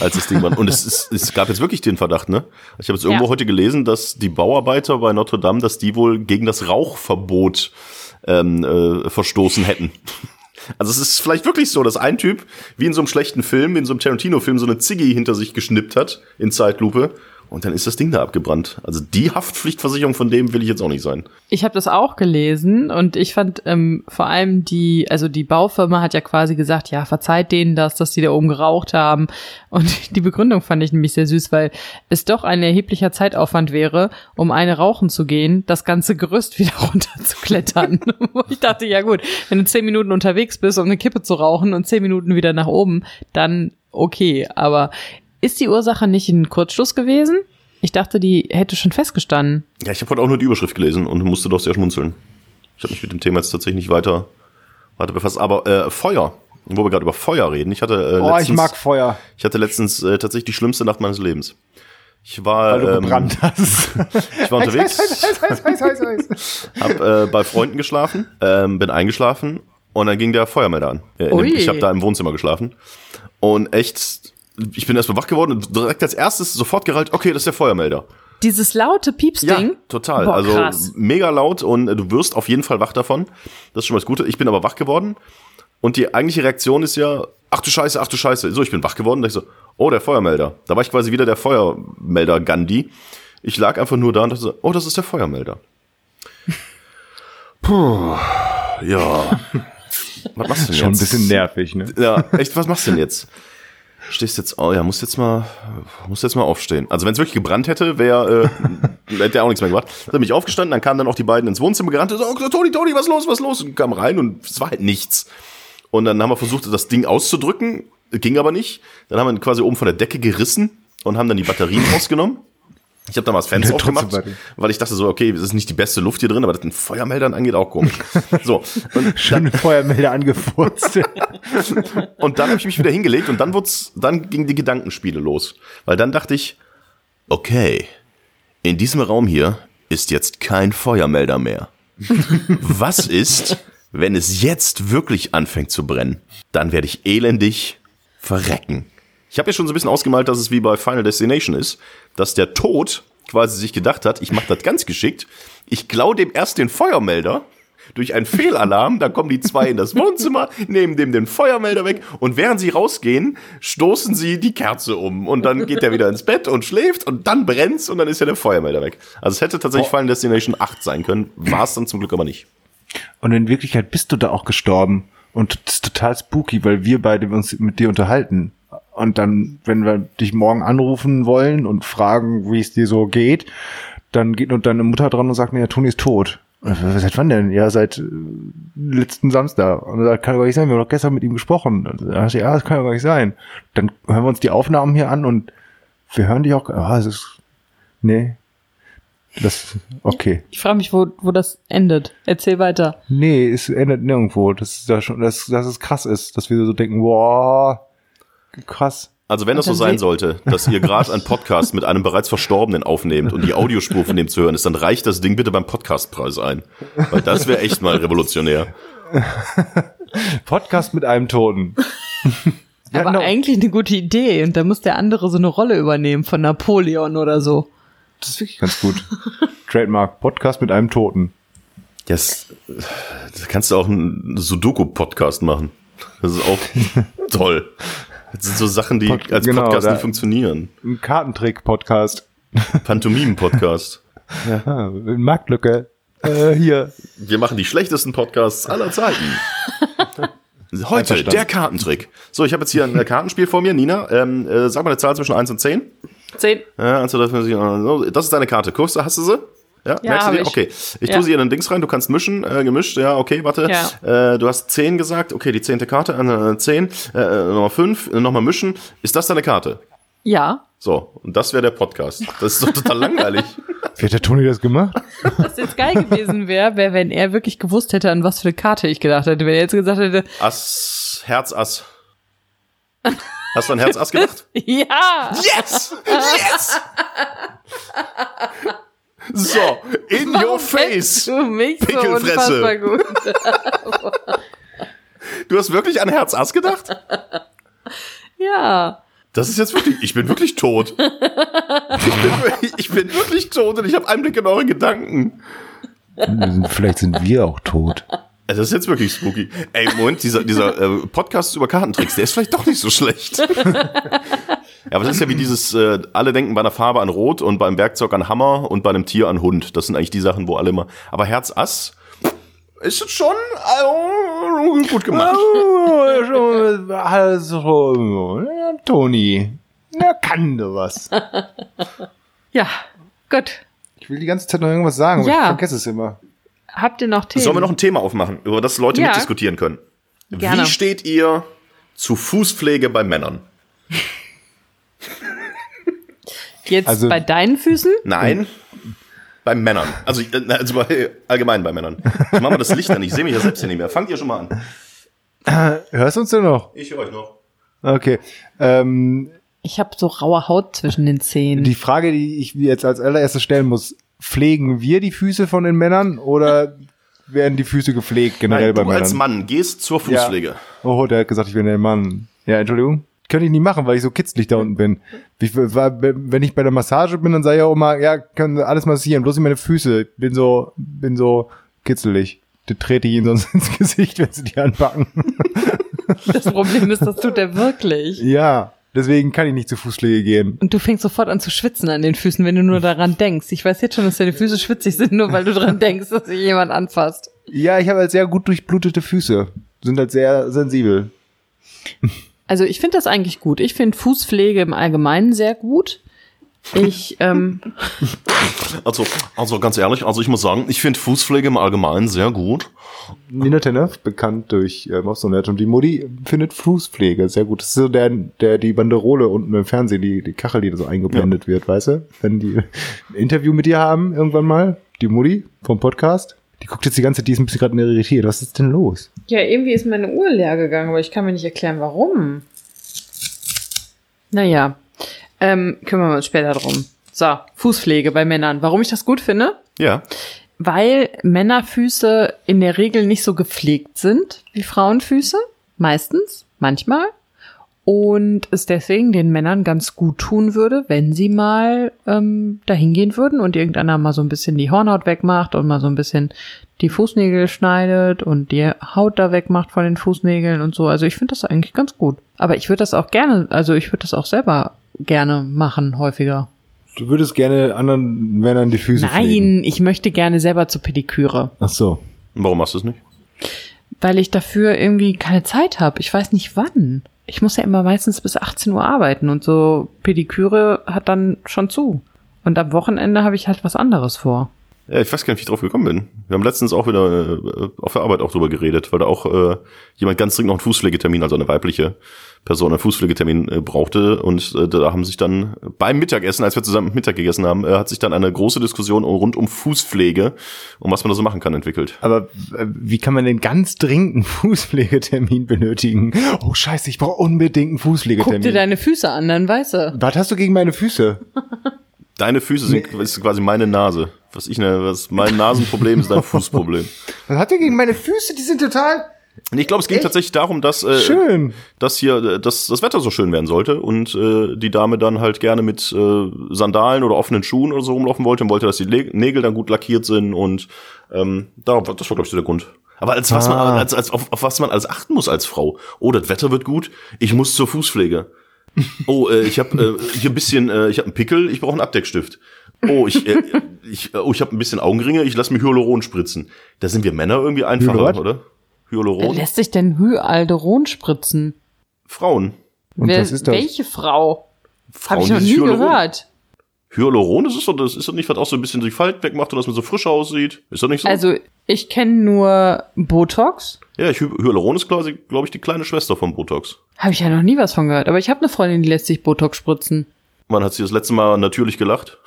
als das Ding war. Und es, ist, es gab jetzt wirklich den Verdacht, ne? Ich habe jetzt irgendwo Ja. heute gelesen, dass die Bauarbeiter bei Notre Dame, dass die wohl gegen das Rauchverbot ähm, äh, verstoßen hätten. Also es ist vielleicht wirklich so, dass ein Typ, wie in so einem schlechten Film, wie in so einem Tarantino-Film, so eine Ziggy hinter sich geschnippt hat, in Zeitlupe, und dann ist das Ding da abgebrannt. Also die Haftpflichtversicherung von dem will ich jetzt auch nicht sein. Ich habe das auch gelesen und ich fand ähm, vor allem die, also die Baufirma hat ja quasi gesagt, ja, verzeiht denen das, dass die da oben geraucht haben. Und *laughs* die Begründung fand ich nämlich sehr süß, weil es doch ein erheblicher Zeitaufwand wäre, um eine rauchen zu gehen, das ganze Gerüst *laughs* wieder runterzuklettern. *laughs* Ich dachte, ja gut, wenn du zehn Minuten unterwegs bist, um eine Kippe zu rauchen und zehn Minuten wieder nach oben, dann okay. Aber ist die Ursache nicht ein Kurzschluss gewesen? Ich dachte, die hätte schon festgestanden. Ja, ich habe heute auch nur die Überschrift gelesen und musste doch sehr schmunzeln. Ich habe mich mit dem Thema jetzt tatsächlich nicht weiter, weiter befasst. Aber äh, Feuer, wo wir gerade über Feuer reden. Ich hatte äh, Oh, letztens, ich mag Feuer. ich hatte letztens äh, tatsächlich die schlimmste Nacht meines Lebens. Ich war, Weil du ähm, gebrannt hast. *laughs* ich war unterwegs, heiß, heiß, heiß, heiß, heiß. hab äh, bei Freunden geschlafen, ähm, bin eingeschlafen und dann ging der Feuermelder an. Äh, dem, Ui. ich habe da im Wohnzimmer geschlafen und echt, ich bin erstmal wach geworden und direkt als erstes sofort gerallt, okay, das ist der Feuermelder. Dieses laute Piepsding. Ja, total. Boah, also krass. mega laut und du wirst auf jeden Fall wach davon. Das ist schon mal das Gute. Ich bin aber wach geworden und die eigentliche Reaktion ist ja, ach du Scheiße, ach du Scheiße. So, ich bin wach geworden. Da ich so, oh, der Feuermelder. Da war ich quasi wieder der Feuermelder Gandhi. Ich lag einfach nur da und dachte so, oh, das ist der Feuermelder. Puh, ja. *laughs* Was machst du denn Schon ein jetzt? bisschen nervig, ne? Ja, echt, was machst du denn jetzt? Stehst jetzt, oh ja, musst jetzt mal, musst jetzt mal aufstehen. Also wenn es wirklich gebrannt hätte, wäre, äh, *laughs* hätte er auch nichts mehr gemacht. Dann bin ich aufgestanden, dann kamen dann auch die beiden ins Wohnzimmer gerannt und so, oh, Toni, Toni, was los, was los? Und kamen rein und es war halt nichts. Und dann haben wir versucht, das Ding auszudrücken, ging aber nicht. Dann haben wir ihn quasi oben von der Decke gerissen und haben dann die Batterien *laughs* rausgenommen. Ich habe da mal das Fenster trotzdem aufgemacht, Batterien. weil ich dachte so, okay, das ist nicht die beste Luft hier drin, aber das den Feuermeldern angeht, auch komisch. *laughs* So, und Schön mit Feuermelder angefurzt. *laughs* und dann habe ich mich wieder hingelegt und dann wurd's, dann gingen die Gedankenspiele los. Weil dann dachte ich, okay, in diesem Raum hier ist jetzt kein Feuermelder mehr. *laughs* Was ist, wenn es jetzt wirklich anfängt zu brennen? Dann werde ich elendig verrecken. Ich habe ja schon so ein bisschen ausgemalt, dass es wie bei Final Destination ist, dass der Tod quasi sich gedacht hat, ich mache das ganz geschickt, ich klau dem erst den Feuermelder durch einen Fehlalarm, dann kommen die zwei in das Wohnzimmer, nehmen dem den Feuermelder weg und während sie rausgehen, stoßen sie die Kerze um und dann geht er wieder ins Bett und schläft und dann brennt's und dann ist ja der Feuermelder weg. Also es hätte tatsächlich Final Destination 8 sein können, war es dann zum Glück aber nicht. Und in Wirklichkeit bist du da auch gestorben. Und das ist total spooky, weil wir beide uns mit dir unterhalten. Und dann, wenn wir dich morgen anrufen wollen und fragen, wie es dir so geht, dann geht und deine Mutter dran und sagt mir, ja, Toni ist tot. Ich, Seit wann denn? Ja, seit äh, letzten Samstag. Und das kann doch gar nicht sein. Wir haben doch gestern mit ihm gesprochen. Dann ich, ja, das kann doch gar nicht sein. Dann hören wir uns die Aufnahmen hier an und wir hören dich auch. Ah, es ist. Nee. Das. Okay. Ich frage mich, wo, wo das endet. Erzähl weiter. Nee, es endet nirgendwo. Das ist da schon, dass, dass es krass ist, dass wir so denken, wow, krass. Also wenn das so sein se- sollte, dass ihr gerade einen Podcast mit einem bereits Verstorbenen aufnehmt und die Audiospur von dem zu hören ist, dann reicht das Ding bitte beim Podcastpreis ein. Weil das wäre echt mal revolutionär. Podcast mit einem Toten. Ja, Aber no. eigentlich eine gute Idee. Und da muss der andere so eine Rolle übernehmen von Napoleon oder so. Das ist wirklich ganz gut. Trademark, Podcast mit einem Toten. Yes. Da kannst du auch einen Sudoku-Podcast machen. Das ist auch toll. Das sind so Sachen, die Pod- als genau, Podcast nicht funktionieren. Ein Kartentrick-Podcast. *laughs* Pantomimen-Podcast. Ah, Marktlücke. Äh, hier. Wir machen die schlechtesten Podcasts aller Zeiten. Heute der Kartentrick. So, ich habe jetzt hier ein äh, Kartenspiel vor mir. Nina, ähm, äh, sag mal eine Zahl zwischen 1 und 10. Zehn. Ja, also das, das ist deine Karte. Kurse, hast du sie? Ja, Ja, merkst du dir? ich. Okay. Ich Ja. tue sie in den Dings rein, du kannst mischen, äh, gemischt, ja, okay, warte. Ja. Äh, du hast 10 gesagt, okay, die zehnte Karte, äh, 10, äh, Nummer 5, äh, nochmal mischen. Ist das deine Karte? Ja. So, und das wäre der Podcast. Das ist doch total *laughs* langweilig. Wie hat der Toni das gemacht? Was jetzt geil gewesen wäre, wäre, wenn er wirklich gewusst hätte, an was für eine Karte ich gedacht hätte. Wenn er jetzt gesagt hätte, Ass, Herz, Ass. Hast du an Herz, Ass gedacht? *laughs* ja, Yes! Yes! *laughs* So, *laughs* in your face. du mich so Pickelfresse. unfassbar gut. *laughs* Du hast wirklich an Herz, Ass gedacht? *laughs* Ja. Das ist jetzt wirklich, ich bin wirklich tot. Ich bin, ich bin wirklich tot und ich habe Einblick in eure Gedanken. Vielleicht sind wir auch tot. Also das ist jetzt wirklich spooky. Ey, Moment, dieser, dieser äh, Podcast über Kartentricks, der ist vielleicht doch nicht so schlecht. Ja, aber das ist ja wie dieses, äh, alle denken bei einer Farbe an Rot und beim Werkzeug an Hammer und bei einem Tier an Hund. Das sind eigentlich die Sachen, wo alle immer. Aber Herz Ass ist es schon äh, gut gemacht. *laughs* Also, Toni. Na, kann du was. *laughs* Ja, gut. Ich will die ganze Zeit noch irgendwas sagen, aber Ja. ich vergesse es immer. Habt ihr noch Themen? Sollen wir noch ein Thema aufmachen, über das Leute Ja. mitdiskutieren können? Gerne. Wie steht ihr zu Fußpflege bei Männern? Jetzt Also- bei deinen Füßen? Nein. Bei Männern. Also, also bei, allgemein bei Männern. Ich mach mal das Licht an, ich sehe mich ja selbst hier nicht mehr. Fangt ihr schon mal an. *clears throat* Hörst du uns denn noch? Ich höre euch noch. Okay. Ähm, Ich habe so raue Haut zwischen den Zähnen. die Frage, die ich jetzt als allererstes stellen muss, pflegen wir die Füße von den Männern oder werden die Füße gepflegt generell Nein, bei du Männern? als Mann gehst zur Fußpflege. Oh, der hat gesagt, ich bin der Mann. Ja, Entschuldigung. Könnte ich nicht machen, weil ich so kitzlig da unten bin. Ich, war, wenn ich bei der Massage bin, dann sage ich auch immer, ja, können alles massieren, bloß nicht meine Füße. Bin so, bin so kitzelig. Die trete ich ihnen sonst *laughs* ins Gesicht, wenn sie die anpacken. Das Problem ist, das tut er wirklich. *laughs* ja, deswegen kann ich nicht zur Fußpflege gehen. Und du fängst sofort an zu schwitzen an den Füßen, wenn du nur daran denkst. Ich weiß jetzt schon, dass deine Füße schwitzig sind, nur weil du daran *laughs* denkst, dass sich jemand anfasst. Ja, ich habe halt sehr gut durchblutete Füße. Sind halt sehr sensibel. Also ich finde das eigentlich gut. Ich finde Fußpflege im Allgemeinen sehr gut. Ich, ähm, *laughs* Also, also ganz ehrlich, also ich muss sagen, ich finde Fußpflege im Allgemeinen sehr gut. Nina Tenner, bekannt durch äh, Mobsonet und die Mutti, findet Fußpflege sehr gut. Das ist so der, der die Banderole unten im Fernsehen, die, die Kachel, die da so eingeblendet wird, weißt du? Wenn die ein Interview mit dir haben, irgendwann mal, die Mutti vom Podcast, die guckt jetzt die ganze Zeit, die ist ein bisschen gerade irritiert. Was ist denn los? ja, irgendwie ist meine Uhr leer gegangen, aber ich kann mir nicht erklären, warum. Naja, ähm, kümmern wir uns später drum. So, Fußpflege bei Männern. Warum ich das gut finde? Ja. Weil Männerfüße in der Regel nicht so gepflegt sind wie Frauenfüße. Meistens, manchmal. Und es deswegen den Männern ganz gut tun würde, wenn sie mal ähm, dahin gehen würden und irgendeiner mal so ein bisschen die Hornhaut wegmacht und mal so ein bisschen die Fußnägel schneidet und die Haut da wegmacht von den Fußnägeln und so. Also ich finde das eigentlich ganz gut. Aber ich würde das auch gerne, also ich würde das auch selber gerne machen, häufiger. Du würdest gerne anderen Männern die Füße Nein, pflegen. ich möchte gerne selber zur Pediküre. Ach so. Warum machst du es nicht? weil ich dafür irgendwie keine Zeit habe. Ich weiß nicht wann. Ich muss ja immer meistens bis 18 Uhr arbeiten und so Pediküre hat dann schon zu. Und am Wochenende habe ich halt was anderes vor. Ja, ich weiß gar nicht, wie ich drauf gekommen bin. Wir haben letztens auch wieder äh, auf der Arbeit auch drüber geredet, weil da auch äh, jemand ganz dringend noch einen Fußpflegetermin, also eine weibliche Person, einen Fußpflegetermin äh, brauchte. Und äh, da haben sich dann beim Mittagessen, als wir zusammen Mittag gegessen haben, äh, hat sich dann eine große Diskussion rund um Fußpflege und was man da so machen kann entwickelt. Aber äh, wie kann man den ganz dringenden Fußpflegetermin benötigen? Oh scheiße, ich brauche unbedingt einen Guck Fußpflegetermin. dir deine Füße an, dann weißt du. Was hast du gegen meine Füße? Deine Füße sind ist quasi meine Nase. Was ich ne, was mein Nasenproblem ist dein *laughs* Fußproblem. Was hat er gegen meine Füße? Die sind total ich glaube, es ging tatsächlich darum, dass äh, schön. dass hier äh, dass das Wetter so schön werden sollte und äh, die Dame dann halt gerne mit äh, Sandalen oder offenen Schuhen oder so rumlaufen wollte und wollte, dass die Le Nägel dann gut lackiert sind und ähm, darauf, das war glaube ich so der Grund. Aber als was man Ah. als, als auf, auf was man als achten muss als Frau. Oh, das Wetter wird gut. Ich muss zur Fußpflege. Oh, äh, ich habe äh, hier ein bisschen, äh, ich habe einen Pickel, ich brauche einen Abdeckstift. Oh, ich, äh, ich, äh, oh, ich habe ein bisschen Augenringe, ich lasse mir Hyaluron spritzen. Da sind wir Männer irgendwie einfacher, Hyaluron? oder? Wer Hyaluron? lässt sich denn Hyaluron spritzen? Frauen. Und Wer, was ist das? Welche Frau? Habe Frauen, ich noch die nie Hyaluron- gehört. Hyaluron, das ist doch, das ist doch nicht, was auch so ein bisschen die Falten wegmacht und dass man so frischer aussieht. Ist doch nicht so? Also, ich kenne nur Botox. ja, Hy Hyaluron ist quasi, glaube ich, die kleine Schwester von Botox. Habe ich ja noch nie was von gehört. Aber ich habe eine Freundin, die lässt sich Botox spritzen. Wann hat sie das letzte Mal natürlich gelacht?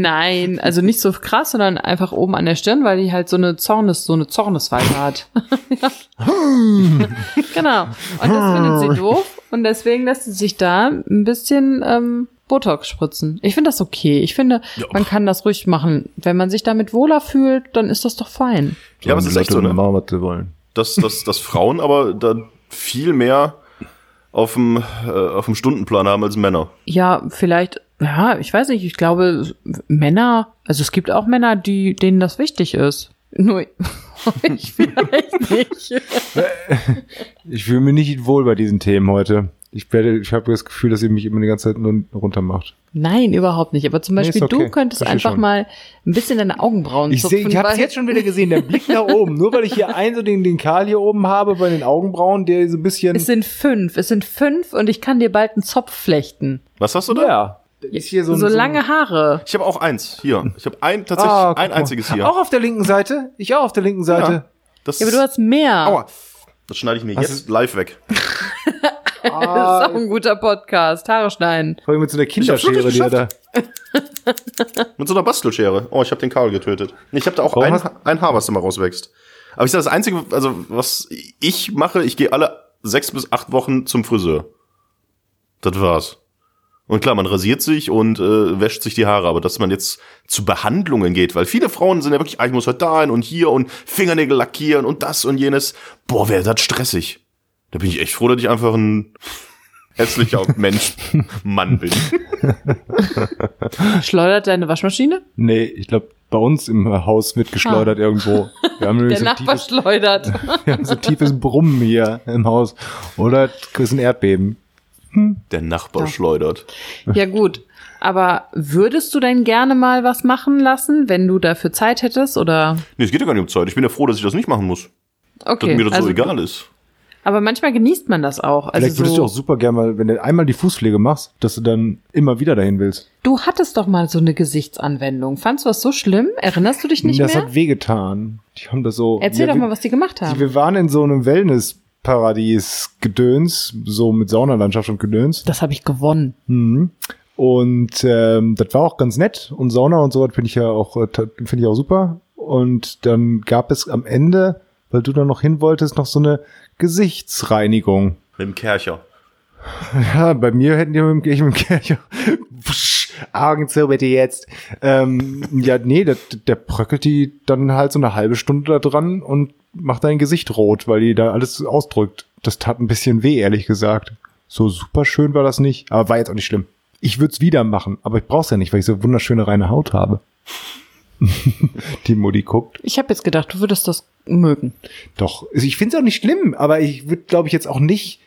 Nein, also nicht so krass, sondern einfach oben an der Stirn, weil die halt so eine Zornes, so eine Zornesfalte hat. *laughs* genau. Und das findet sie doof und deswegen lässt sie sich da ein bisschen ähm, Botox spritzen. Ich finde das okay. Ich finde, Ja. man kann das ruhig machen. Wenn man sich damit wohler fühlt, dann ist das doch fein. Ja, aber es ist echt so, ne? machen, was sie wollen. dass, dass, dass Frauen aber da viel mehr auf dem, äh, auf dem Stundenplan haben als Männer. Ja, vielleicht, ja, ich weiß nicht, ich glaube, Männer, also es gibt auch Männer, die, denen das wichtig ist. *laughs* Nur ich vielleicht nicht. *laughs* Ich fühle mich nicht wohl bei diesen Themen heute. Ich werde, ich habe das Gefühl, dass ihr mich immer die ganze Zeit nur runtermacht. Nein, überhaupt nicht. Aber zum Nee, Beispiel ist okay. du könntest Versteh einfach schon. mal ein bisschen deine Augenbrauen Ich, seh, zupfen. ich habe es jetzt schon wieder gesehen, der Blick nach oben. Nur weil ich hier einen so den, den Karl hier oben habe bei den Augenbrauen, der so ein bisschen. Es sind fünf. Es sind fünf und ich kann dir bald einen Zopf flechten. Was hast du da? ja. Ist hier so, So, ein- so lange Haare. Ich habe auch eins hier. Ich habe ein tatsächlich Ah, ein einziges hier. Auch auf der linken Seite? Ich auch auf der linken Seite. Ja. Das Ja, aber du hast mehr. Aua. Das schneide ich mir Was jetzt live weg. *laughs* Das ist auch ein guter Podcast. Haare schneiden. Vor allem mit so einer Kinderschere, die er da. Mit so einer Bastelschere. Oh, ich habe den Karl getötet. Ich habe da auch Warum ein, hast- ein Haar, was immer rauswächst. Aber ich sage, das Einzige, also was ich mache, ich gehe alle sechs bis acht Wochen zum Friseur. Das war's. Und klar, man rasiert sich und äh, wäscht sich die Haare, aber dass man jetzt zu Behandlungen geht, weil viele Frauen sind ja wirklich, ah, ich muss heute dahin und hier und Fingernägel lackieren und das und jenes. Boah, wäre das stressig. Da bin ich echt froh, dass ich einfach ein hässlicher *laughs* Mensch, Mann bin. Schleudert deine Waschmaschine? Nee, ich glaube, bei uns im Haus wird geschleudert irgendwo. Wir haben *laughs* Der so, Nachbar tiefes, schleudert. *laughs* wir haben so tiefes Brummen hier im Haus. Oder es ist ein Erdbeben. Der Nachbar schleudert. Ja, gut. Aber würdest du denn gerne mal was machen lassen, wenn du dafür Zeit hättest? Oder Nee, es geht ja gar nicht um Zeit. Ich bin ja froh, dass ich das nicht machen muss. okay. Dass mir das also, so egal ist. Aber manchmal genießt man das auch. Also Vielleicht würdest so, du auch super gerne mal, wenn du einmal die Fußpflege machst, dass du dann immer wieder dahin willst. du hattest doch mal so eine Gesichtsanwendung. Fandst du das so schlimm? Erinnerst du dich nicht das mehr? hat wehgetan. Die haben das so. Erzähl ja, doch wir- mal, was die gemacht haben. Wir waren in so einem Wellness-Paradies-Gedöns, so mit Saunalandschaft und Gedöns. Das habe ich gewonnen. Mhm. Und ähm, das war auch ganz nett. Und Sauna und so was finde ich ja auch, äh, finde ich auch super. Und dann gab es am Ende, weil du da noch hin wolltest, noch so eine Gesichtsreinigung. Mit dem Kercher. *laughs* Ja, bei mir hätten die mit dem, ich mit dem Kercher. Augen zu bitte jetzt. Ähm, ja, nee, der, der bröckelt die dann halt so eine halbe Stunde da dran und macht dein Gesicht rot, weil die da alles ausdrückt. Das tat ein bisschen weh, ehrlich gesagt. So super schön war das nicht, aber war jetzt auch nicht schlimm. Ich würde es wieder machen, aber ich brauch's ja nicht, weil ich so wunderschöne reine Haut habe. *laughs* die Mutti guckt. Ich habe jetzt gedacht, du würdest das mögen. Doch, also ich finde es auch nicht schlimm, aber ich würde, glaube ich, jetzt auch nicht,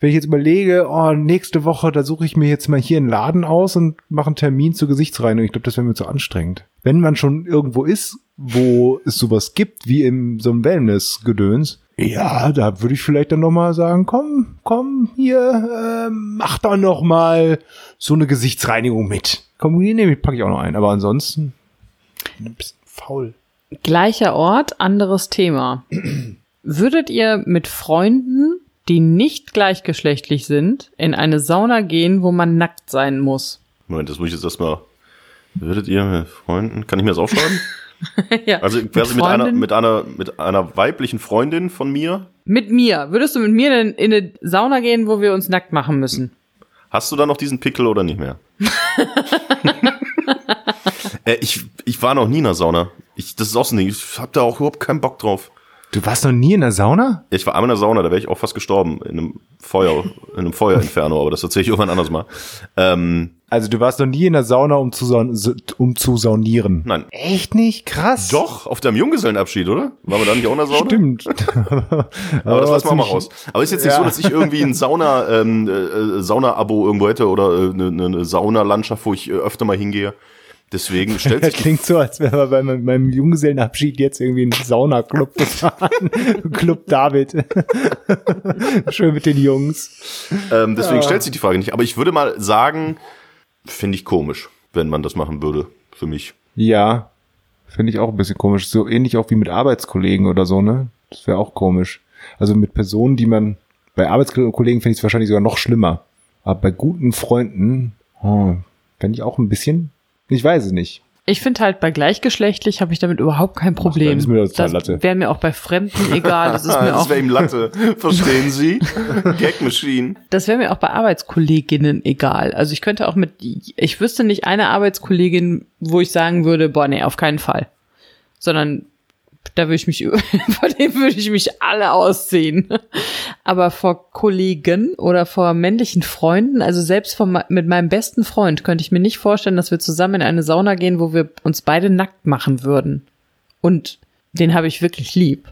wenn ich jetzt überlege, oh, nächste Woche, da suche ich mir jetzt mal hier einen Laden aus und mache einen Termin zur Gesichtsreinigung. Ich glaube, das wäre mir zu anstrengend. Wenn man schon irgendwo ist, wo es sowas gibt, wie in so einem Wellness-Gedöns, ja, da würde ich vielleicht dann noch mal sagen, komm, komm, hier, äh, mach doch noch mal so eine Gesichtsreinigung mit. Komm, die nehme ich, packe ich auch noch ein. Aber ansonsten, ein bisschen faul. Gleicher Ort, anderes Thema. *clears throat* Würdet ihr mit Freunden, die nicht gleichgeschlechtlich sind, in eine Sauna gehen, wo man nackt sein muss? Moment, das muss ich jetzt erstmal. Würdet ihr mit Freunden, kann ich mir das aufschreiben? *laughs* ja. Also quasi mit, einer, mit, einer, mit einer weiblichen Freundin von mir. Mit mir. Würdest du mit mir denn in eine Sauna gehen, wo wir uns nackt machen müssen? Hast du da noch diesen Pickel oder nicht mehr? *laughs* äh, ich, ich war noch nie in der Sauna. Ich, das ist auch so ein Ding. Ich hab da auch überhaupt keinen Bock drauf. Du warst noch nie in der Sauna? Ja, ich war einmal in der Sauna, da wäre ich auch fast gestorben. In einem Feuer, in einem Feuerinferno, aber das erzähle ich irgendwann anders mal. Ähm, Also du warst noch nie in der Sauna, um zu, saun um zu saunieren. nein. Echt nicht? Krass. Doch, auf deinem Junggesellenabschied, oder? Waren wir da nicht auch in der Sauna? Stimmt. *laughs* Aber das lassen wir mal raus. Aber ist jetzt nicht Ja. so, dass ich irgendwie ein Sauna, ähm, äh, Sauna-Abo irgendwo hätte oder äh, eine, eine Saunalandschaft, wo ich äh, öfter mal hingehe. Deswegen *laughs* stellt Das sich die klingt so, als wäre wir bei meinem, Junggesellenabschied jetzt irgendwie in einen Saunaclub *laughs* gefahren. Club David. *laughs* Schön mit den Jungs. Ähm, deswegen stellt sich die Frage nicht. Aber ich würde mal sagen, finde ich komisch. wenn man das machen würde, für mich. Ja, finde ich auch ein bisschen komisch. So ähnlich auch wie mit Arbeitskollegen oder so, ne? Das wäre auch komisch. Also mit Personen, die man, bei Arbeitskollegen finde ich es wahrscheinlich sogar noch schlimmer. Aber bei guten Freunden, oh, fände ich auch ein bisschen, ich weiß es nicht. Ich finde halt bei gleichgeschlechtlich habe ich damit überhaupt kein Problem. dann ist mir das Latte. wäre mir auch bei Fremden egal. Das ist *laughs* mir das auch, wäre ihm Latte. Verstehen Sie? *laughs* Gag Machine. das wäre mir auch bei Arbeitskolleginnen egal. Also ich könnte auch mit, ich wüsste nicht eine Arbeitskollegin, wo ich sagen würde, boah, nee, auf keinen Fall. Sondern da würde ich mich, *laughs* vor dem würde ich mich alle ausziehen. Aber vor Kollegen oder vor männlichen Freunden, also selbst vor, mit meinem besten Freund, könnte ich mir nicht vorstellen, dass wir zusammen in eine Sauna gehen, wo wir uns beide nackt machen würden. Und den habe ich wirklich lieb.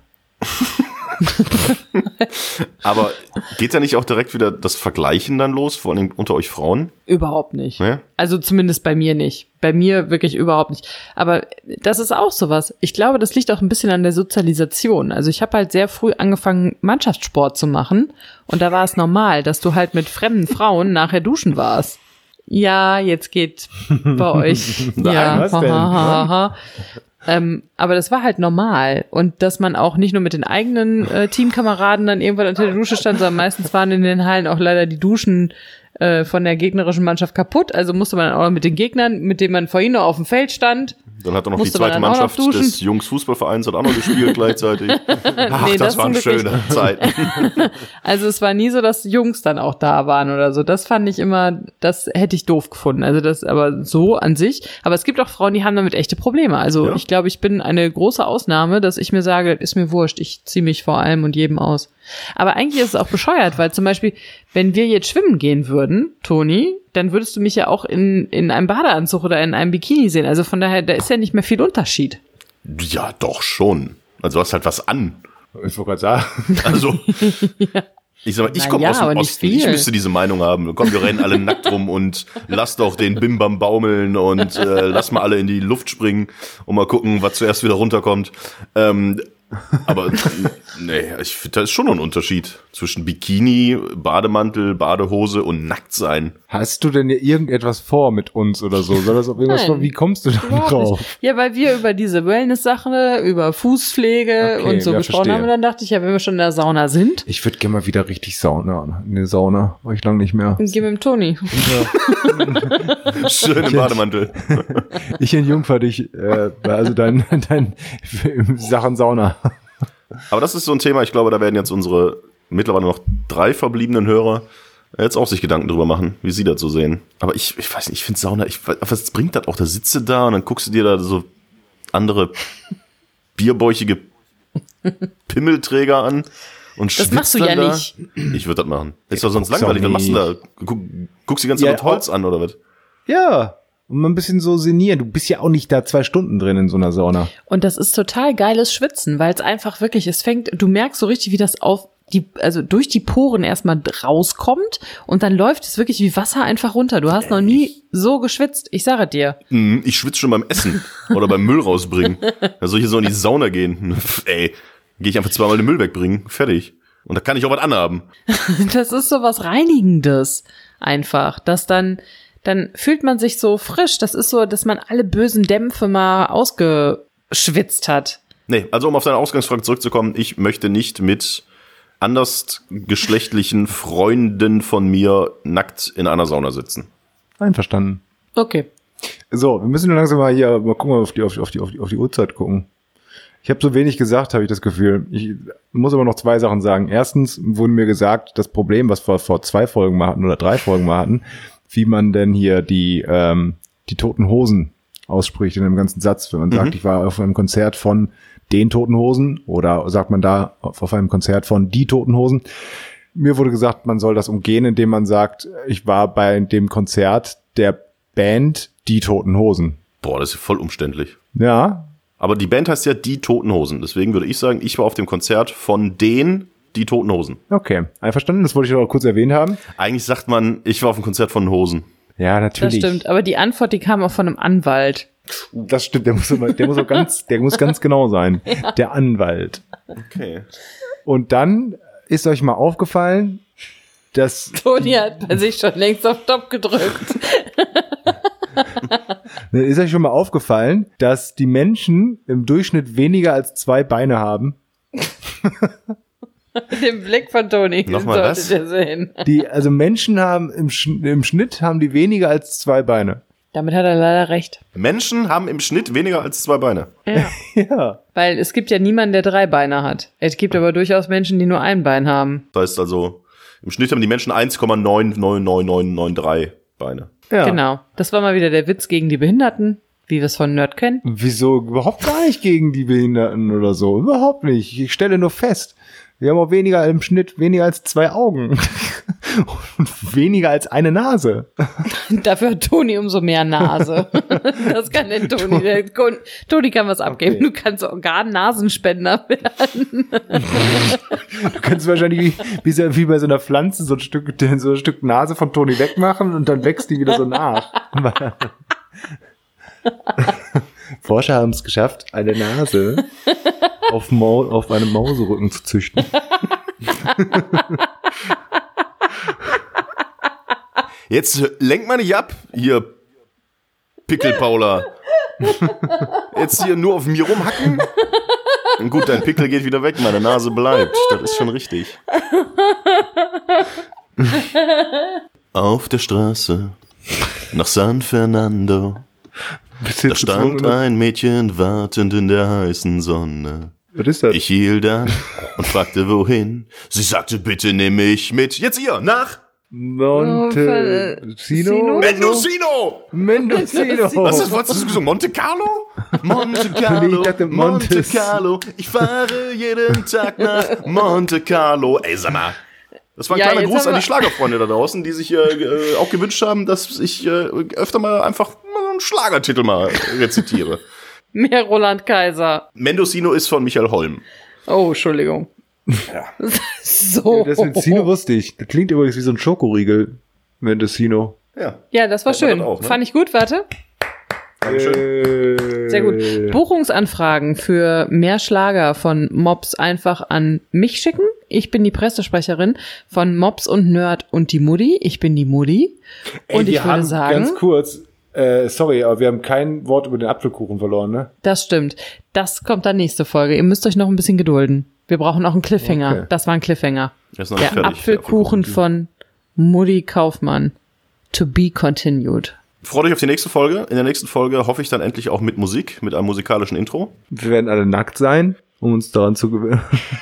*laughs* Aber geht da nicht auch direkt wieder das Vergleichen dann los, vor allem unter euch Frauen? Überhaupt nicht. Ne? Also zumindest bei mir nicht. Bei mir wirklich überhaupt nicht. Aber das ist auch sowas. Ich glaube, das liegt auch ein bisschen an der Sozialisation. Also ich habe halt sehr früh angefangen, Mannschaftssport zu machen. Und da war es normal, dass du halt mit fremden Frauen nachher duschen warst. Ja, jetzt geht bei *laughs* euch. ja, was denn? ha, ha, ha. Ähm, aber das war halt normal. Und dass man auch nicht nur mit den eigenen äh, Teamkameraden dann irgendwann unter der Dusche stand, sondern meistens waren in den Hallen auch leider die Duschen äh, von der gegnerischen Mannschaft kaputt. Also musste man auch mit den Gegnern, mit denen man vorhin noch auf dem Feld stand, Dann hat er noch die Musste man zweite Mannschaft des Jungs-Fußballvereins hat auch noch gespielt *laughs* gleichzeitig. Ach, Nee, das, das waren schöne *laughs* Zeiten. Also es war nie so, dass Jungs dann auch da waren oder so. Das fand ich immer, das hätte ich doof gefunden. Also das aber so an sich. Aber es gibt auch Frauen, die haben damit echte Probleme. Also Ja. ich glaube, ich bin eine große Ausnahme, dass ich mir sage, ist mir wurscht, ich ziehe mich vor allem und jedem aus. Aber eigentlich ist es auch bescheuert, weil zum Beispiel, wenn wir jetzt schwimmen gehen würden, Toni, dann würdest du mich ja auch in, in einem Badeanzug oder in einem Bikini sehen. Also von daher, da ist ja nicht mehr viel Unterschied. Ja, doch schon. Also du hast halt was an. Ich wollte gerade sagen. *laughs* Also, ich sag mal, ich komme ja, aus dem aber nicht Osten. Ich müsste diese Meinung haben. Komm, wir rennen alle nackt rum und lass doch den Bimbam baumeln und äh, lass mal alle in die Luft springen und mal gucken, was zuerst wieder runterkommt. Ähm, aber nee, ich finde, da ist schon noch ein Unterschied zwischen Bikini, Bademantel, Badehose und nackt sein. Hast du denn hier irgendetwas vor mit uns oder so? Soll das auf irgendwas Nein. vor? Wie kommst du da drauf? nicht. Ja, weil wir über diese Wellness-Sache, über Fußpflege Okay, und so ja, gesprochen verstehe. haben, und dann dachte ich ja, wenn wir schon in der Sauna sind, Ich würde gerne mal wieder richtig Sauna, in eine Sauna. War ich lange nicht mehr. gehen wir mit dem Toni. *laughs* Schön im Bademantel. *laughs* Ich entjungfer dich, äh, also dein, dein *laughs* Sachen Sauna. Aber das ist so ein Thema, ich glaube, da werden jetzt unsere mittlerweile noch drei verbliebenen Hörer jetzt auch sich Gedanken drüber machen, wie sie das so sehen. Aber ich, ich weiß nicht, ich finde Sauna, ich, was bringt das auch? Da sitzt du da und dann guckst du dir da so andere *laughs* bierbäuchige Pimmelträger an und Das machst du ja da. nicht. Ich würde das machen. Ist doch sonst langweilig. Was machst du da? Guck, guckst die ganze Zeit Ja, mit Holz an oder was? Ja. Und mal ein bisschen so senieren. Du bist ja auch nicht da zwei Stunden drin in so einer Sauna. Und das ist total geiles Schwitzen, weil es einfach wirklich, es fängt, du merkst so richtig, wie das auf die, also durch die Poren erstmal rauskommt und dann läuft es wirklich wie Wasser einfach runter. Du hast noch nie so geschwitzt. Ich sage dir. Mhm, Ich schwitze schon beim Essen oder beim Müll rausbringen. *laughs* Da soll ich so in die Sauna gehen. *laughs* Ey, gehe ich einfach zweimal den Müll wegbringen. Fertig. Und da kann ich auch was anhaben. *laughs* Das ist so was Reinigendes einfach, dass dann, dann fühlt man sich so frisch. Das ist so, dass man alle bösen Dämpfe mal ausgeschwitzt hat. Nee, also um auf deine Ausgangsfrage zurückzukommen, ich möchte nicht mit andersgeschlechtlichen Freunden von mir nackt in einer Sauna sitzen. Einverstanden. Okay. So, wir müssen nur langsam mal hier mal gucken, auf die, auf die, auf die, auf die, Uhrzeit gucken. Ich habe so wenig gesagt, habe ich das Gefühl. Ich muss aber noch zwei Sachen sagen. Erstens wurde mir gesagt, das Problem, was wir vor zwei Folgen mal hatten oder drei Folgen mal hatten, wie man denn hier die, ähm, die toten Hosen ausspricht in einem ganzen Satz. Wenn man sagt, ich war auf einem Konzert von den Toten Hosen oder sagt man da auf, auf einem Konzert von die Toten Hosen. Mir wurde gesagt, man soll das umgehen, indem man sagt, ich war bei dem Konzert der Band Die Toten Hosen. Boah, das ist voll umständlich. Ja, Aber die Band heißt ja Die Toten Hosen. Deswegen würde ich sagen, ich war auf dem Konzert von den Die Toten Hosen. okay. Einverstanden, das wollte ich noch kurz erwähnt haben. Eigentlich sagt man, ich war auf dem Konzert von Hosen. Ja, Das natürlich. stimmt. Aber die Antwort, die kam auch von einem Anwalt. Das stimmt, der muss, immer, der muss auch ganz, der muss ganz genau sein. *laughs* Der Anwalt. Okay. Und dann ist euch mal aufgefallen, dass Toni hat bei sich schon längst auf Stopp gedrückt. *laughs* Ist euch schon mal aufgefallen, dass die Menschen im Durchschnitt weniger als zwei Beine haben? *laughs* *laughs* Den Blick von Toni. den Nochmal ihr sehen. Die, also Menschen haben im, Sch- im Schnitt haben die weniger als zwei Beine. Damit hat er leider recht. Menschen haben im Schnitt weniger als zwei Beine. Ja. *laughs* Ja. Weil es gibt ja niemanden, der drei Beine hat. Es gibt aber durchaus Menschen, die nur ein Bein haben. Das heißt also, im Schnitt haben die Menschen 1,99993 Beine. ja. Genau. Das war mal wieder der Witz gegen die Behinderten, wie wir es von Nerd kennen. Wieso überhaupt gar nicht gegen die Behinderten oder so? Überhaupt nicht. Ich stelle nur fest, wir haben auch weniger im Schnitt weniger als zwei Augen. *laughs* Und weniger als eine Nase. *laughs* Dafür hat Toni umso mehr Nase. *laughs* Das kann der Toni. Der Toni kann was abgeben. Okay. Du kannst Organ-Nasenspender werden. Du kannst wahrscheinlich wie, wie bei so einer Pflanze so ein Stück, so ein Stück Nase von Toni wegmachen und dann wächst die wieder so nach. Forscher haben es geschafft, eine Nase *laughs* auf, Mau auf einem Mauserücken zu züchten. Jetzt lenk mal nicht ab, hier, Pickel Paula. Jetzt hier nur auf mir rumhacken. Und gut, dein Pickel geht wieder weg, meine Nase bleibt. Das ist schon richtig. Auf der Straße nach San Fernando. Bist du Da stand gezwungen? ein Mädchen wartend in der heißen Sonne. Was ist das? Ich hielt an und fragte wohin. Sie sagte, bitte nimm mich mit. Jetzt ihr, nach Montesino? Sino? Mendocino! Mendocino. Was ist, was ist das so? Monte Carlo? Monte *laughs* Carlo, Ich dachte Monte. Carlo. Ich fahre jeden Tag nach Monte Carlo. Ey, sag mal. Das war ein Ja, kleiner Gruß an die Schlagerfreunde da draußen, die sich äh, äh, auch gewünscht haben, dass ich äh, öfter mal einfach einen Schlagertitel mal rezitiere. *laughs* Mehr Roland Kaiser. Mendocino ist von Michael Holm. Oh, Entschuldigung. *laughs* so. Das Mendocino wusste ich. Das klingt übrigens wie so ein Schokoriegel. Mendocino. Ja. Ja, das war man schön. das auch, ne? Fand ich gut, warte. Äh, Sehr gut. Buchungsanfragen für mehr Schlager von Mobs einfach an mich schicken. Ich bin die Pressesprecherin von Mobs und Nerd und die Mutti. Ich bin die Mutti. Ey, Und ich würde haben sagen, Ganz kurz. Äh, sorry, aber wir haben kein Wort über den Apfelkuchen verloren, ne? das stimmt. Das kommt dann nächste Folge. Ihr müsst euch noch ein bisschen gedulden. Wir brauchen auch einen Cliffhanger. Okay. Das war ein Cliffhanger. Der ist noch nicht Der fertig. Apfelkuchen von Mutti Kaufmann. To be continued. Freut euch auf die nächste Folge. In der nächsten Folge hoffe ich dann endlich auch mit Musik, mit einem musikalischen Intro. Wir werden alle nackt sein, um uns daran zu gewöhnen.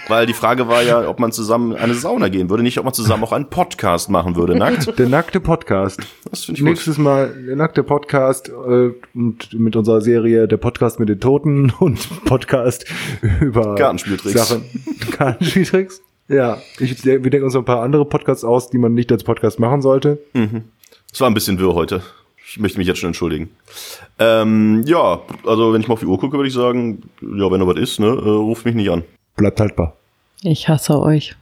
Weil die Frage war ja, ob man zusammen in eine Sauna gehen würde, nicht ob man zusammen auch einen Podcast machen würde, nackt. Der nackte Podcast. Das finde ich gut. Nächstes Mal der nackte Podcast äh, und mit unserer Serie der Podcast mit den Toten *laughs* und Podcast über Kartenspieltricks. Sachen. Kartenspieltricks. Ja, ich, wir denken uns noch ein paar andere Podcasts aus, die man nicht als Podcast machen sollte. Es war ein bisschen wirr heute. Ich möchte mich jetzt schon entschuldigen. Ähm, ja, also wenn ich mal auf die Uhr gucke, würde ich sagen, ja, wenn noch was ist, ne, äh, ruft mich nicht an. Bleibt haltbar. Ich hasse euch.